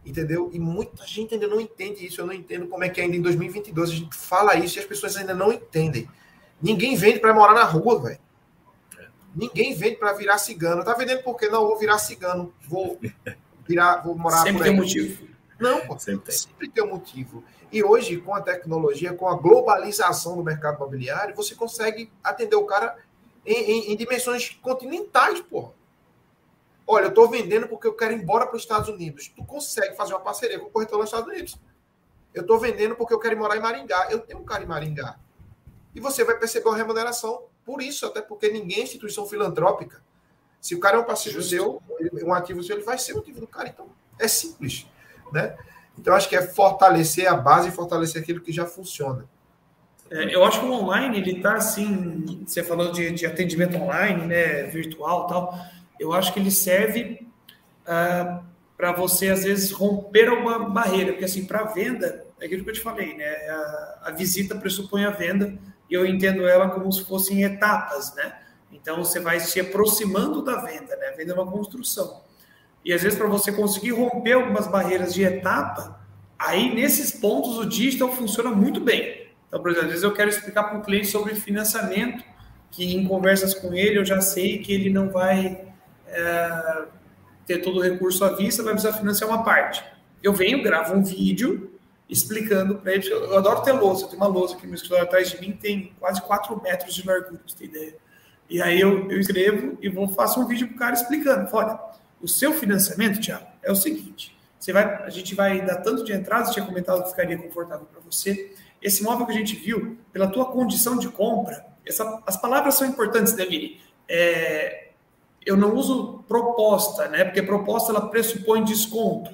Speaker 2: Entendeu? E muita gente ainda não entende isso. Eu não entendo como é que ainda em 2022 a gente fala isso e as pessoas ainda não entendem. Ninguém vende para morar na rua, velho. Ninguém vende para virar cigano. Tá vendendo porque não vou virar cigano, vou virar, vou morar
Speaker 3: Sempre tem um motivo.
Speaker 2: Não, pô, sempre tem. sempre tem um motivo. E hoje, com a tecnologia, com a globalização do mercado imobiliário, você consegue atender o cara em, em, em dimensões continentais, porra. Olha, eu estou vendendo porque eu quero ir embora para os Estados Unidos. Tu consegue fazer uma parceria com o corretor nos Estados Unidos. Eu estou vendendo porque eu quero ir morar em Maringá. Eu tenho um cara em Maringá. E você vai perceber uma remuneração por isso, até porque ninguém é instituição filantrópica. Se o cara é um passivo Justo. seu, um ativo seu, ele vai ser um ativo do cara. Então, é simples. Né? Então, acho que é fortalecer a base e fortalecer aquilo que já funciona.
Speaker 3: É, eu acho que o online, ele está assim, você falou de, de, atendimento online, né, virtual tal, eu acho que ele serve ah, para você, às vezes, romper uma barreira, porque assim, para venda, é aquilo que eu te falei, né, a, a visita pressupõe a venda, e eu entendo ela como se fossem etapas, né, então você vai se aproximando da venda, né, a venda é uma construção. E às vezes, para você conseguir romper algumas barreiras de etapa, aí nesses pontos o digital funciona muito bem. Então, por exemplo, às vezes eu quero explicar para um cliente sobre financiamento, que em conversas com ele eu já sei que ele não vai é, ter todo o recurso à vista, vai precisar financiar uma parte. Eu venho, gravo um vídeo explicando para ele. Eu adoro ter lousa, tem uma lousa aqui no escritório atrás de mim, tem quase 4 metros de largura, você tem ideia. E aí eu, eu escrevo e vou faço um vídeo para o cara explicando. Olha, o seu financiamento, Tiago, é o seguinte: você vai, a gente vai dar tanto de entrada, tinha comentado que ficaria confortável para você. Esse imóvel que a gente viu, pela tua condição de compra, essa, as palavras são importantes, né, Vini? É, eu não uso proposta, né? Porque proposta ela pressupõe desconto.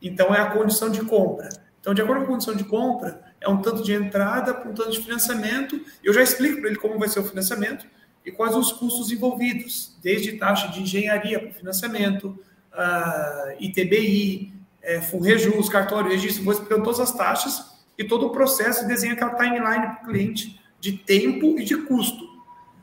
Speaker 3: Então é a condição de compra. Então, de acordo com a condição de compra, é um tanto de entrada um tanto de financiamento. Eu já explico para ele como vai ser o financiamento e quais os custos envolvidos, desde taxa de engenharia para financiamento, uh, ITBI, é, FUNREJUS, cartório, registro, vou explicando todas as taxas e todo o processo desenha aquela timeline para o cliente de tempo e de custo.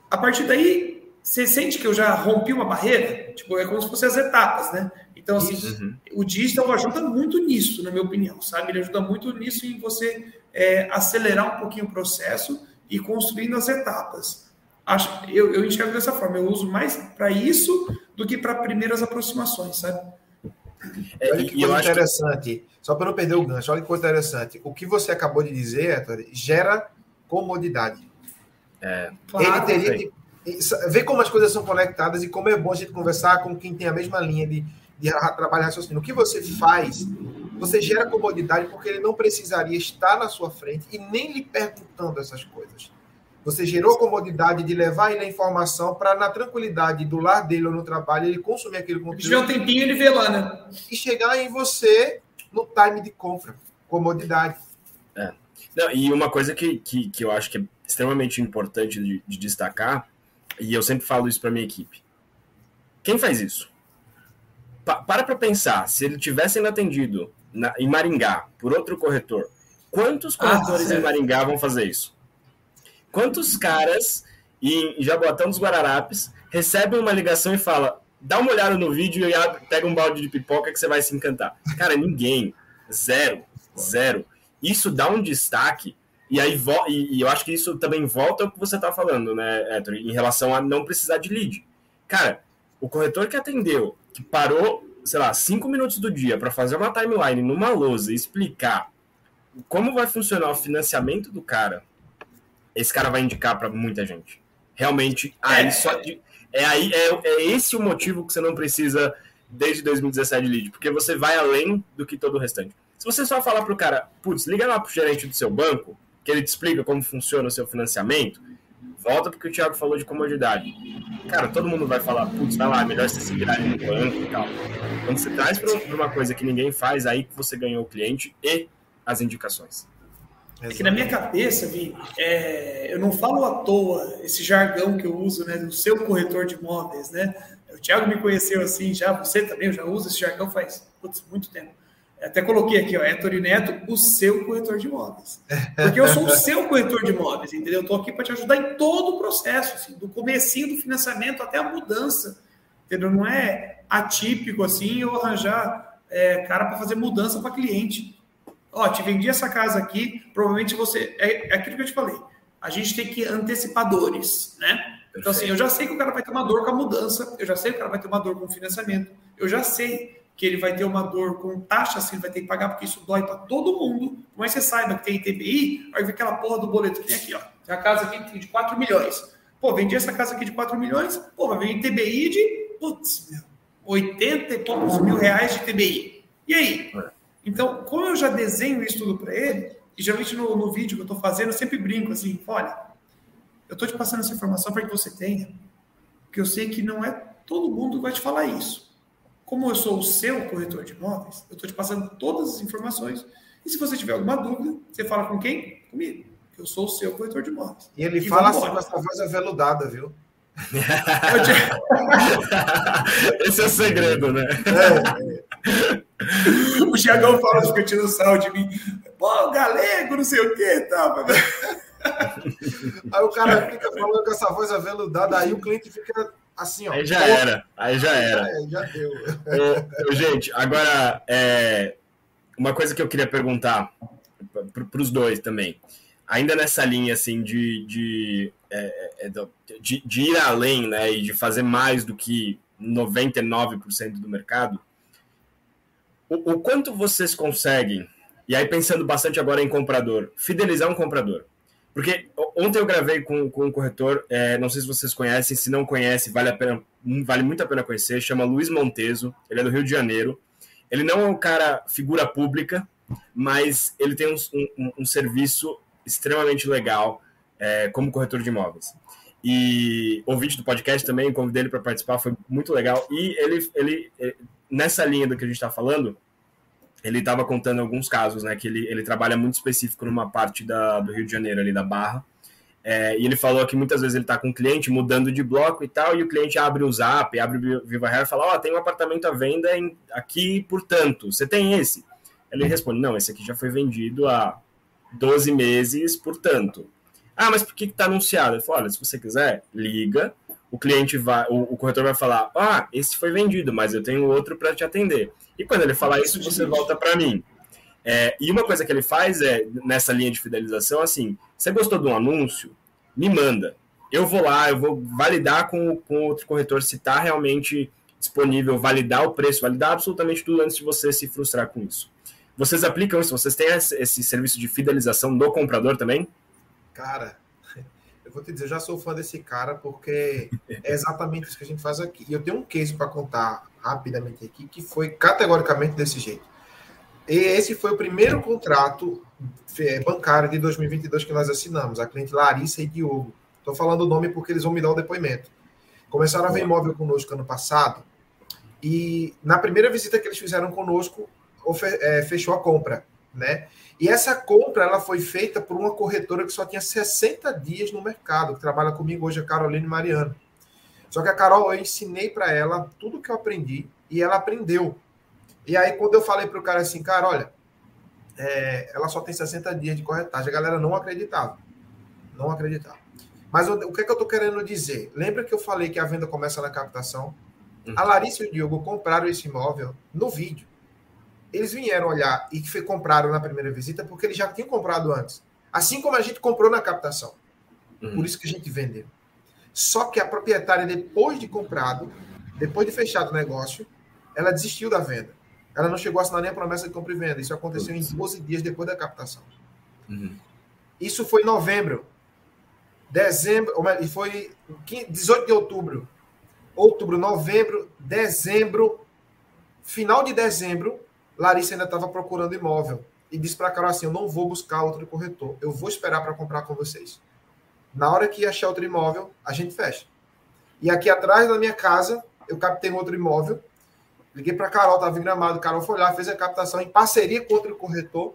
Speaker 3: A partir daí, você sente que eu já rompi uma barreira? Tipo, é como se fossem as etapas, né? Então, assim, uhum. o digital ajuda muito nisso, na minha opinião, sabe? Ele ajuda muito nisso em você é, acelerar um pouquinho o processo e construindo as etapas acho, eu, eu enxergo dessa forma. Eu uso mais para isso do que para primeiras aproximações, sabe?
Speaker 2: É, olha que coisa interessante. Que... Só para não perder o gancho, olha que coisa interessante. O que você acabou de dizer, Héctor, gera comodidade. É, Ele teria que ver como as coisas são conectadas e como é bom a gente conversar com quem tem a mesma linha de, de trabalhar raciocínio. O que você faz, você gera comodidade porque ele não precisaria estar na sua frente e nem lhe perguntando essas coisas. Você gerou comodidade de levar ele a informação para, na tranquilidade do lar dele ou no trabalho, ele consumir aquele conteúdo. Se
Speaker 3: tiver um tempinho, ele vê lá, né?
Speaker 2: E chegar em você no time de compra. Comodidade.
Speaker 1: É. Não, e uma coisa que, que, que eu acho que é extremamente importante de, de destacar, e eu sempre falo isso para minha equipe. Quem faz isso? Pa para para pensar, se ele tivesse sendo atendido na, em Maringá por outro corretor, quantos ah, corretores ah, em Maringá vão fazer isso? Quantos caras em Jaboatão dos Guararapes recebem uma ligação e fala dá uma olhada no vídeo e pega um balde de pipoca que você vai se encantar. Cara, ninguém. Zero. Zero. Isso dá um destaque. E aí e, eu acho que isso também volta ao que você está falando, né, Héctor, em relação a não precisar de lead. Cara, o corretor que atendeu, que parou, sei lá, cinco minutos do dia para fazer uma timeline numa lousa e explicar como vai funcionar o financiamento do cara, esse cara vai indicar para muita gente. Realmente, aí é. só é aí é, é esse o motivo que você não precisa desde 2017 de lead, porque você vai além do que todo o restante. Se você só falar pro cara, putz, liga lá pro gerente do seu banco, que ele te explica como funciona o seu financiamento, volta porque o Thiago falou de comodidade. Cara, todo mundo vai falar, putz, vai lá, melhor você se virar no banco e tal. Quando você traz para uma coisa que ninguém faz, aí que você ganhou o cliente e as indicações.
Speaker 3: É que na minha cabeça, Vi, é, eu não falo à toa esse jargão que eu uso, né, do seu corretor de imóveis, né? O Thiago me conheceu assim já, você também já usa esse jargão faz putz, muito tempo. Até coloquei aqui, ó, Héctor Neto, o seu corretor de imóveis. Porque eu sou o seu corretor de imóveis, entendeu? Eu tô aqui para te ajudar em todo o processo, assim, do comecinho do financiamento até a mudança, entendeu? Não é atípico assim eu arranjar é, cara para fazer mudança para cliente. Ó, te vendi essa casa aqui, provavelmente você. É, é aquilo que eu te falei. A gente tem que antecipar dores, né? Então, assim, eu já sei que o cara vai ter uma dor com a mudança, eu já sei que o cara vai ter uma dor com o financiamento, eu já sei que ele vai ter uma dor com taxas que ele vai ter que pagar, porque isso dói para todo mundo. Mas você saiba que tem ITBI, vai ver aquela porra do boleto que tem aqui, ó. Tem a casa aqui de 4 milhões. Pô, vendi essa casa aqui de 4 milhões, pô, vai vir ITBI de, putz, meu, 80 e poucos mil reais de ITBI. E aí? Então, como eu já desenho isso tudo para ele, e geralmente no, no vídeo que eu estou fazendo, eu sempre brinco assim: olha, eu estou te passando essa informação para que você tenha, porque eu sei que não é todo mundo que vai te falar isso. como eu sou o seu corretor de imóveis, eu estou te passando todas as informações. E se você tiver alguma dúvida, você fala com quem? Comigo. Eu sou o seu corretor de imóveis.
Speaker 2: E ele e fala assim com essa voz aveludada, viu? *laughs*
Speaker 1: Esse é o segredo, né?
Speaker 3: É. O Tiagão fala, fica tirando sal de mim. Pô, galego, não sei o que, tá?
Speaker 2: Aí o cara fica falando com essa voz aveludada, aí o cliente fica assim, ó.
Speaker 1: Aí já era, aí já era. É, já deu. Ô, gente, agora, é, uma coisa que eu queria perguntar para os dois também. Ainda nessa linha, assim, de, de, é, é de, de, ir além, né, e de fazer mais do que 99% do mercado, o, o quanto vocês conseguem, e aí pensando bastante agora em comprador, fidelizar um comprador? Porque ontem eu gravei com, com um corretor, é, não sei se vocês conhecem, se não conhece, vale, a pena, vale muito a pena conhecer, chama Luiz Monteso, ele é do Rio de Janeiro. Ele não é um cara figura pública, mas ele tem um, um, um serviço extremamente legal é, como corretor de imóveis. E ouvinte do podcast também, convidei ele para participar, foi muito legal. E ele, ele, é, nessa linha do que a gente está falando, ele estava contando alguns casos, né? Que ele, ele trabalha muito específico numa parte da, do Rio de Janeiro, ali da Barra. É, e ele falou que muitas vezes ele está com um cliente mudando de bloco e tal, e o cliente abre o Zap, abre o Viva Real e fala: Ó, oh, tem um apartamento à venda em, aqui, portanto, você tem esse? Ele responde: Não, esse aqui já foi vendido há 12 meses, portanto. Ah, mas por que está anunciado? Ele falou: Olha, se você quiser, liga, o cliente vai, o, o corretor vai falar: Ah, esse foi vendido, mas eu tenho outro para te atender. E quando ele falar isso, você volta para mim. É, e uma coisa que ele faz é, nessa linha de fidelização, assim, você gostou de um anúncio? Me manda. Eu vou lá, eu vou validar com, com outro corretor se está realmente disponível, validar o preço, validar absolutamente tudo antes de você se frustrar com isso. Vocês aplicam isso? Vocês têm esse serviço de fidelização do comprador também?
Speaker 2: Cara, eu vou te dizer, eu já sou fã desse cara porque é exatamente isso que a gente faz aqui. E eu tenho um case para contar rapidamente aqui, que foi categoricamente desse jeito. E esse foi o primeiro contrato é, bancário de 2022 que nós assinamos, a cliente Larissa e Diogo. Estou falando o nome porque eles vão me dar o depoimento. Começaram a ver imóvel conosco ano passado e na primeira visita que eles fizeram conosco, é, fechou a compra, né? E essa compra ela foi feita por uma corretora que só tinha 60 dias no mercado, que trabalha comigo hoje, a Caroline Mariano. Só que a Carol, eu ensinei para ela tudo que eu aprendi e ela aprendeu. E aí, quando eu falei para o cara assim, cara, olha, é, ela só tem 60 dias de corretagem, a galera não acreditava. Não acreditava. Mas o, o que, é que eu estou querendo dizer? Lembra que eu falei que a venda começa na captação? Uhum. A Larissa e o Diogo compraram esse imóvel no vídeo. Eles vieram olhar e que compraram na primeira visita porque eles já tinham comprado antes. Assim como a gente comprou na captação. Uhum. Por isso que a gente vendeu. Só que a proprietária, depois de comprado, depois de fechado o negócio, ela desistiu da venda. Ela não chegou a assinar nem a promessa de compra e venda. Isso aconteceu em 12 dias depois da captação. Uhum. Isso foi em novembro. Dezembro, e foi 18 de outubro. Outubro, novembro, dezembro, final de dezembro, Larissa ainda estava procurando imóvel. E disse para a Carol assim: Eu não vou buscar outro corretor, eu vou esperar para comprar com vocês. Na hora que achar outro imóvel, a gente fecha. E aqui atrás da minha casa, eu captei um outro imóvel. Liguei para a Carol, estava em gramado. Carol foi lá, fez a captação em parceria com outro corretor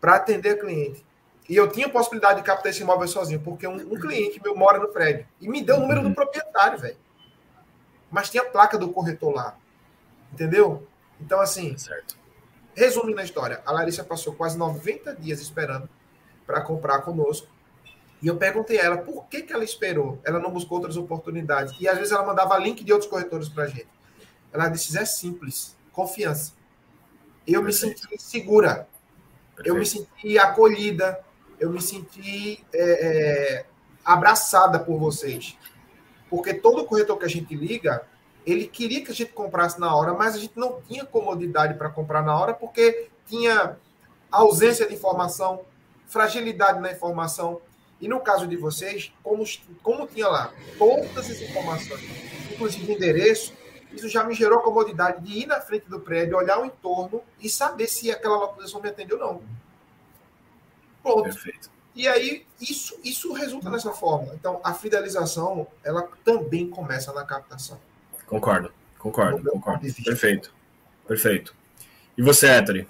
Speaker 2: para atender a cliente. E eu tinha possibilidade de captar esse imóvel sozinho, porque um, um cliente meu mora no prédio. E me deu o número do proprietário, velho. Mas tinha a placa do corretor lá. Entendeu? Então, assim, certo. resumindo a história, a Larissa passou quase 90 dias esperando para comprar conosco. E eu perguntei a ela por que, que ela esperou, ela não buscou outras oportunidades. E às vezes ela mandava link de outros corretores para a gente. Ela disse: é simples, confiança. Eu Perfeito. me senti segura, Perfeito. eu me senti acolhida, eu me senti é, é, abraçada por vocês. Porque todo corretor que a gente liga, ele queria que a gente comprasse na hora, mas a gente não tinha comodidade para comprar na hora porque tinha ausência de informação, fragilidade na informação. E no caso de vocês, como, como tinha lá todas as informações, inclusive endereço, isso já me gerou comodidade de ir na frente do prédio, olhar o entorno e saber se aquela localização me atendeu ou não. Pronto. Perfeito. E aí, isso, isso resulta dessa forma. Então, a fidelização, ela também começa na captação.
Speaker 1: Concordo. Concordo, concordo. Perfeito. Perfeito. E você, Héctor?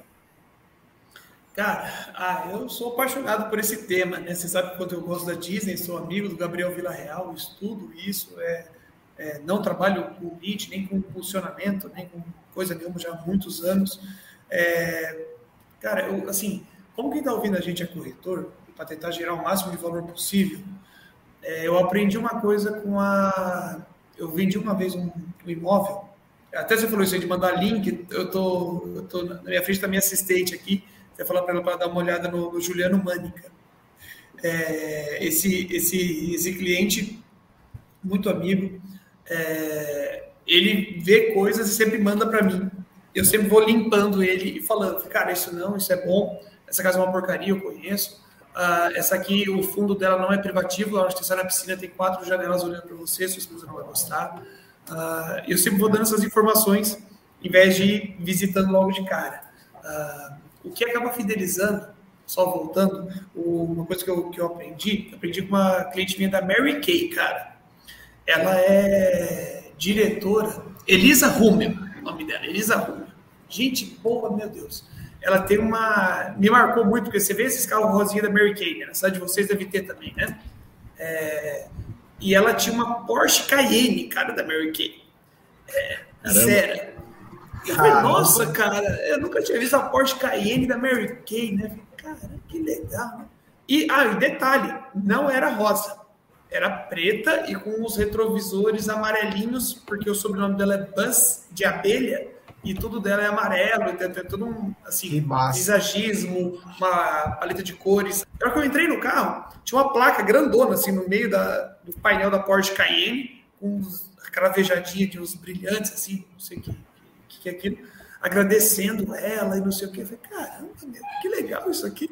Speaker 3: Cara, ah, eu sou apaixonado por esse tema, né? Você sabe quanto eu gosto da Disney, sou amigo do Gabriel Villarreal, estudo isso, é, é, não trabalho com lead, nem com funcionamento, nem com coisa nenhuma já há muitos anos. É, cara, eu, assim, como quem está ouvindo a gente é corretor, para tentar gerar o máximo de valor possível, é, eu aprendi uma coisa com a. Eu vendi uma vez um, um imóvel, até você falou isso aí de mandar link, eu tô, eu tô na minha frente da minha assistente aqui, você falou para ela para dar uma olhada no, no Juliano Mânica. É, esse, esse, esse cliente, muito amigo, é, ele vê coisas e sempre manda para mim. Eu sempre vou limpando ele e falando, cara, isso não, isso é bom, essa casa é uma porcaria, eu conheço. Uh, essa aqui, o fundo dela não é privativo, a hora que sai na piscina tem quatro janelas olhando para você, sua esposa não vai gostar. Uh, eu sempre vou dando essas informações, em vez de ir visitando logo de cara. Uh, o que acaba fidelizando, só voltando, uma coisa que eu, que eu aprendi, aprendi com uma cliente minha da Mary Kay, cara. Ela é diretora, Elisa Rummel, o nome dela, Elisa Rummel. Gente boa, meu Deus. Ela tem uma. Me marcou muito, porque você vê esses carros rosinha da Mary Kay, né? Na cidade de vocês deve ter também, né? É, e ela tinha uma Porsche Cayenne, cara, da Mary Kay. É, sério. Eu falei, nossa, cara, eu nunca tinha visto a Porsche Cayenne da Mary Kay, né? Cara, que legal. Né? E, ah, e detalhe, não era rosa. Era preta e com os retrovisores amarelinhos, porque o sobrenome dela é Buzz, de abelha, e tudo dela é amarelo, tem, tem todo um, assim, visagismo, uma paleta de cores. Na hora que eu entrei no carro, tinha uma placa grandona, assim, no meio da, do painel da Porsche Cayenne, com a cravejadinha de uns brilhantes, assim, não sei o que que, que é aquilo, agradecendo ela e não sei o que. Eu falei, caramba, meu, que legal isso aqui.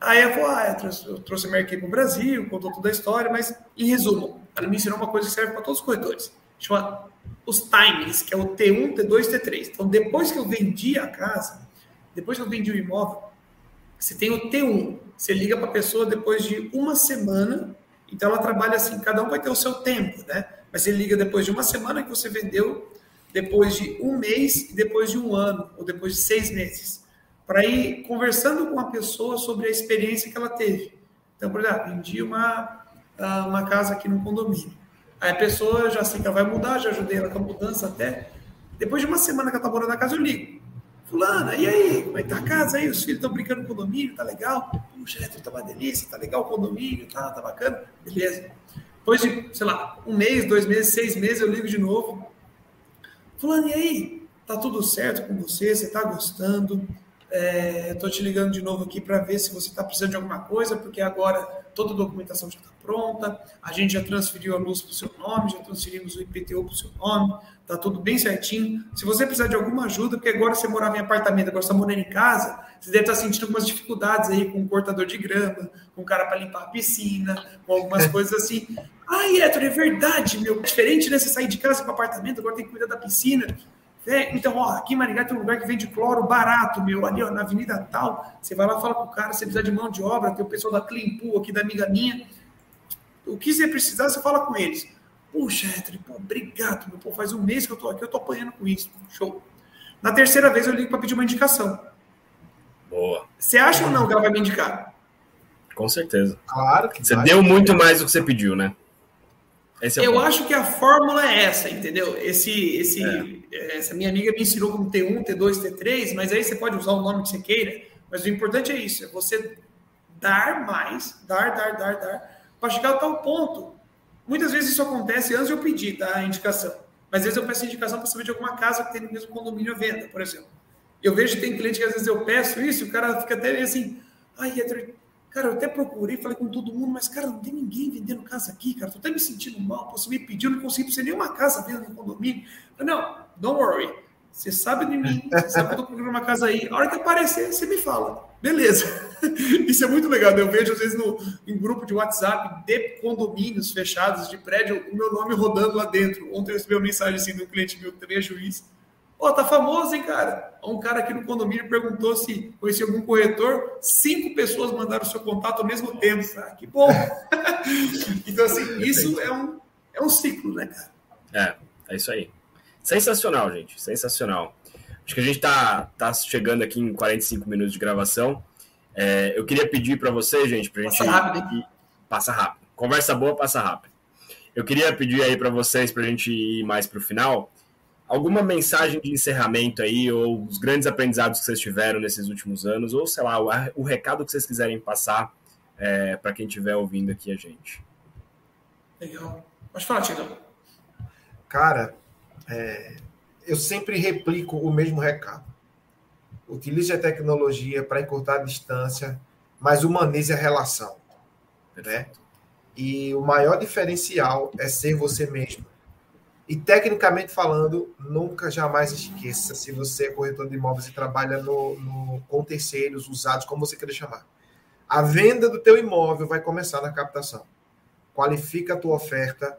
Speaker 3: Aí ela falou, ah, eu trouxe, eu trouxe a Mary Kay para o Brasil, contou toda a história, mas em resumo, ela me ensinou uma coisa que serve para todos os corretores. Chama os timings, que é o T1, T2, T3. Então, depois que eu vendi a casa, depois que eu vendi o imóvel, você tem o T1. Você liga para a pessoa depois de uma semana. Então, ela trabalha assim, cada um vai ter o seu tempo, né? Mas você liga depois de uma semana que você vendeu depois de um mês depois de um ano, ou depois de seis meses, para ir conversando com a pessoa sobre a experiência que ela teve. Então, por exemplo, vendi uma, ah, uma casa aqui no condomínio. Aí a pessoa já sei que ela vai mudar, já ajudei ela com a mudança até. Depois de uma semana que ela está morando na casa, eu ligo. Fulana, e aí? Como é que tá a casa aí? Os filhos estão brincando no condomínio, tá legal? Puxa, tá uma delícia, tá legal o condomínio, tá, tá bacana? Beleza. Depois de, sei lá, um mês, dois meses, seis meses, eu ligo de novo. Fulano, e aí? Tá tudo certo com você? Você tá gostando? É, Estou te ligando de novo aqui para ver se você está precisando de alguma coisa, porque agora toda a documentação já está pronta, a gente já transferiu a luz para o seu nome, já transferimos o IPTU para o seu nome, está tudo bem certinho. Se você precisar de alguma ajuda, porque agora você morava em apartamento, agora você está morando em casa, você deve estar tá sentindo algumas dificuldades aí com um cortador de grama, com um cara para limpar a piscina, com algumas coisas assim. Ai, Héctor, é verdade, meu. Diferente, né? Você sair de casa para apartamento, agora tem que cuidar da piscina. É, então, ó, aqui em Maringá tem um lugar que vende cloro barato, meu, ali ó, na avenida tal. Você vai lá fala com o cara, você precisa de mão de obra, tem o pessoal da Clean Pool aqui, da amiga minha. O que você precisar, você fala com eles. Puxa, Héctor, pô, obrigado, meu. Pô, faz um mês que eu tô aqui, eu tô apanhando com isso. Show. Na terceira vez eu ligo para pedir uma indicação.
Speaker 1: Boa.
Speaker 3: Você acha ou não que ela vai me indicar?
Speaker 1: Com certeza.
Speaker 2: Claro que
Speaker 1: Você vai. deu muito mais do que você pediu, né?
Speaker 3: É eu ponto. acho que a fórmula é essa, entendeu? Esse, esse, é. Essa minha amiga me ensinou como T1, T2, T3, mas aí você pode usar o nome que você queira. Mas o importante é isso: é você dar mais, dar, dar, dar, dar, para chegar a tal ponto. Muitas vezes isso acontece antes de eu pedir tá, a indicação. Mas às vezes eu peço indicação para saber de alguma casa que tem no mesmo condomínio à venda, por exemplo. Eu vejo que tem cliente que às vezes eu peço isso o cara fica até assim, ai, Cara, eu até procurei, falei com todo mundo, mas, cara, não tem ninguém vendendo casa aqui, cara. Tô até me sentindo mal. Você me pediu, não consegui você nenhuma casa vendendo no condomínio. Falei, não, don't worry. Você sabe de mim, você sabe que eu tô procurando uma casa aí. A hora que aparecer, você me fala. Beleza. *laughs* Isso é muito legal. Eu vejo, às vezes, no, em grupo de WhatsApp de condomínios fechados, de prédio, o meu nome rodando lá dentro. Ontem eu recebi uma mensagem assim de um cliente meu que também é juiz Pô, tá famoso, hein, cara? Um cara aqui no condomínio perguntou se conhecia algum corretor. Cinco pessoas mandaram o seu contato ao mesmo tempo. Ah, que bom! *laughs* então, assim, isso é um, é um ciclo, né, cara?
Speaker 1: É, é isso aí. Sensacional, gente. Sensacional. Acho que a gente tá, tá chegando aqui em 45 minutos de gravação. É, eu queria pedir para vocês, gente, para a gente.
Speaker 3: Passa rápido. Ir,
Speaker 1: passa rápido. Conversa boa, passa rápido. Eu queria pedir aí para vocês, para a gente ir mais para o final, alguma mensagem de encerramento aí, ou os grandes aprendizados que vocês tiveram nesses últimos anos, ou sei lá, o, o recado que vocês quiserem passar é, para quem estiver ouvindo aqui a gente.
Speaker 3: Legal. Pode falar, Tino.
Speaker 2: Cara, é, eu sempre replico o mesmo recado. Utilize a tecnologia para encurtar a distância, mas humanize a relação. Né? E o maior diferencial é ser você mesmo. E tecnicamente falando, nunca jamais esqueça se você é corretor de imóveis e trabalha no, no, com terceiros, usados, como você queira chamar. A venda do teu imóvel vai começar na captação. Qualifica a tua oferta,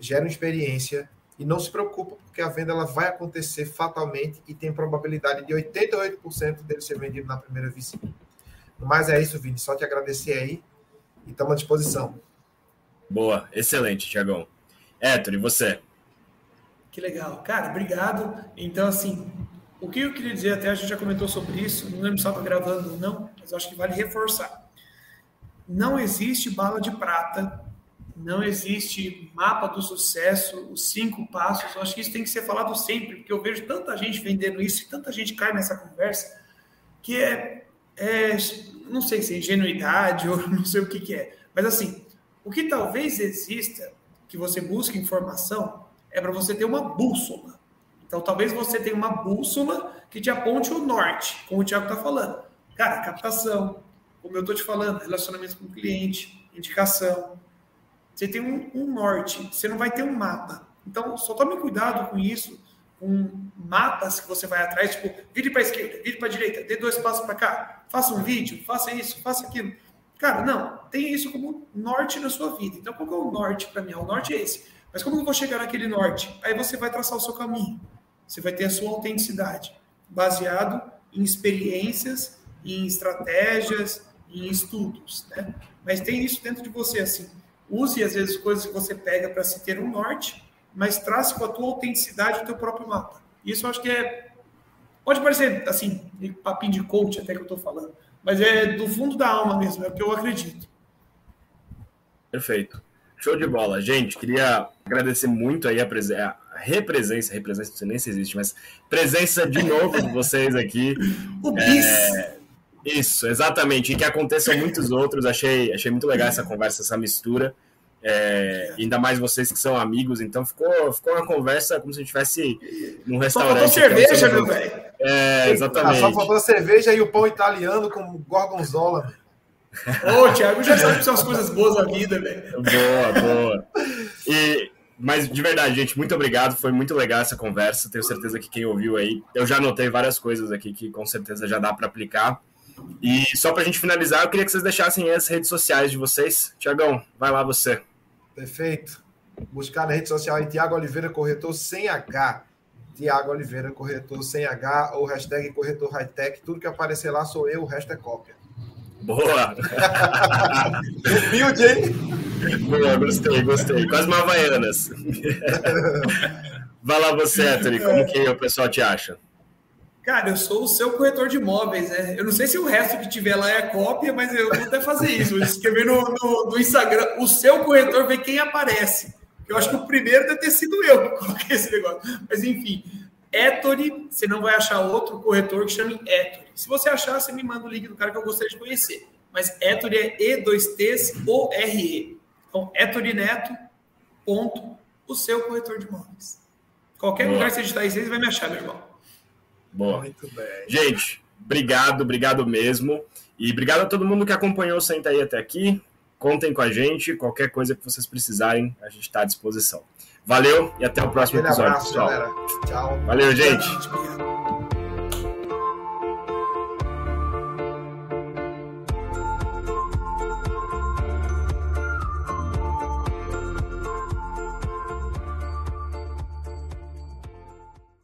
Speaker 2: gera uma experiência e não se preocupa, porque a venda ela vai acontecer fatalmente e tem probabilidade de 88% dele ser vendido na primeira visita. Mas é isso, Vini. Só te agradecer aí e estamos à disposição.
Speaker 1: Boa, excelente, Tiagão. Héctor, e você?
Speaker 3: Que legal. Cara, obrigado. Então, assim, o que eu queria dizer, até a gente já comentou sobre isso, não lembro se estava gravando ou não, mas acho que vale reforçar. Não existe bala de prata não existe mapa do sucesso, os cinco passos. Eu acho que isso tem que ser falado sempre, porque eu vejo tanta gente vendendo isso e tanta gente cai nessa conversa que é, é não sei se é ingenuidade *laughs* ou não sei o que, que é. Mas assim, o que talvez exista, que você busque informação, é para você ter uma bússola. Então, talvez você tenha uma bússola que te aponte o norte, como o Tiago está falando. Cara, captação, como eu estou te falando, relacionamento com o cliente, indicação, você tem um, um, norte, você não vai ter um mapa. Então, só tome cuidado com isso, com mapas que você vai atrás, tipo, vire para a esquerda, vire para a direita, dê dois passos para cá, faça um vídeo, faça isso, faça aquilo. Cara, não, tenha isso como norte na sua vida. Então, qual é o norte para mim? O norte é esse. Mas como eu vou chegar naquele norte? Aí você vai traçar o seu caminho. Você vai ter a sua autenticidade, baseado em experiências, em estratégias, em estudos, né? Mas tem isso dentro de você, assim use às vezes coisas que você pega para se ter um norte, mas trace com a tua autenticidade o teu próprio mapa. Isso eu acho que é pode parecer assim, papinho de coach até que eu estou falando, mas é do fundo da alma mesmo, é o que eu acredito.
Speaker 1: Perfeito. Show de bola. Gente, queria agradecer muito aí a, presença, a represença, represença, não sei nem se existe, mas presença de novo de vocês aqui. *laughs*
Speaker 3: o bis.
Speaker 1: Isso, exatamente. E que aconteçam muitos outros. Achei, achei muito legal essa conversa, essa mistura. É, ainda mais vocês que são amigos, então ficou, ficou uma conversa como se a gente estivesse num restaurante. Só
Speaker 3: faltou cerveja, meu velho.
Speaker 1: É, exatamente.
Speaker 2: Só faltou cerveja e o pão italiano com gorgonzola.
Speaker 3: Ô, Thiago, já sabe que são as coisas boas da vida, velho.
Speaker 1: Boa, boa. E, mas de verdade, gente, muito obrigado. Foi muito legal essa conversa. Tenho certeza que quem ouviu aí, eu já anotei várias coisas aqui que com certeza já dá para aplicar. E só para a gente finalizar, eu queria que vocês deixassem as redes sociais de vocês. Tiagão, vai lá você.
Speaker 2: Perfeito. Buscar na rede social em Tiago Oliveira Corretor sem H. Tiago Oliveira Corretor sem H ou hashtag Corretor Hightech. Tudo que aparecer lá sou eu, o resto é cópia.
Speaker 1: Boa!
Speaker 2: Humilde, hein?
Speaker 1: Boa, gostei, gostei. Quase uma Havaianas. *laughs* Vai lá você, Anthony, como que o pessoal te acha?
Speaker 3: Cara, eu sou o seu corretor de imóveis, né? Eu não sei se o resto que tiver lá é cópia, mas eu vou até fazer isso. Escrever no, no, no Instagram, o seu corretor, ver quem aparece. Eu acho que o primeiro deve ter sido eu que coloquei esse negócio. Mas enfim, Ettore, você não vai achar outro corretor que chame Ettore. Se você achar, você me manda o link do cara que eu gostaria de conhecer. Mas Ettore é E2Ts-O-R-E. Então, Ettore Neto, ponto, o seu corretor de imóveis. Qualquer Boa. lugar que você digitar isso, você vai me achar, meu irmão.
Speaker 1: Boa. Muito bem. Gente, obrigado, obrigado mesmo. E obrigado a todo mundo que acompanhou o Senta aí até aqui. Contem com a gente. Qualquer coisa que vocês precisarem, a gente está à disposição. Valeu e até o próximo episódio, pessoal. Galera. Tchau. Valeu, gente.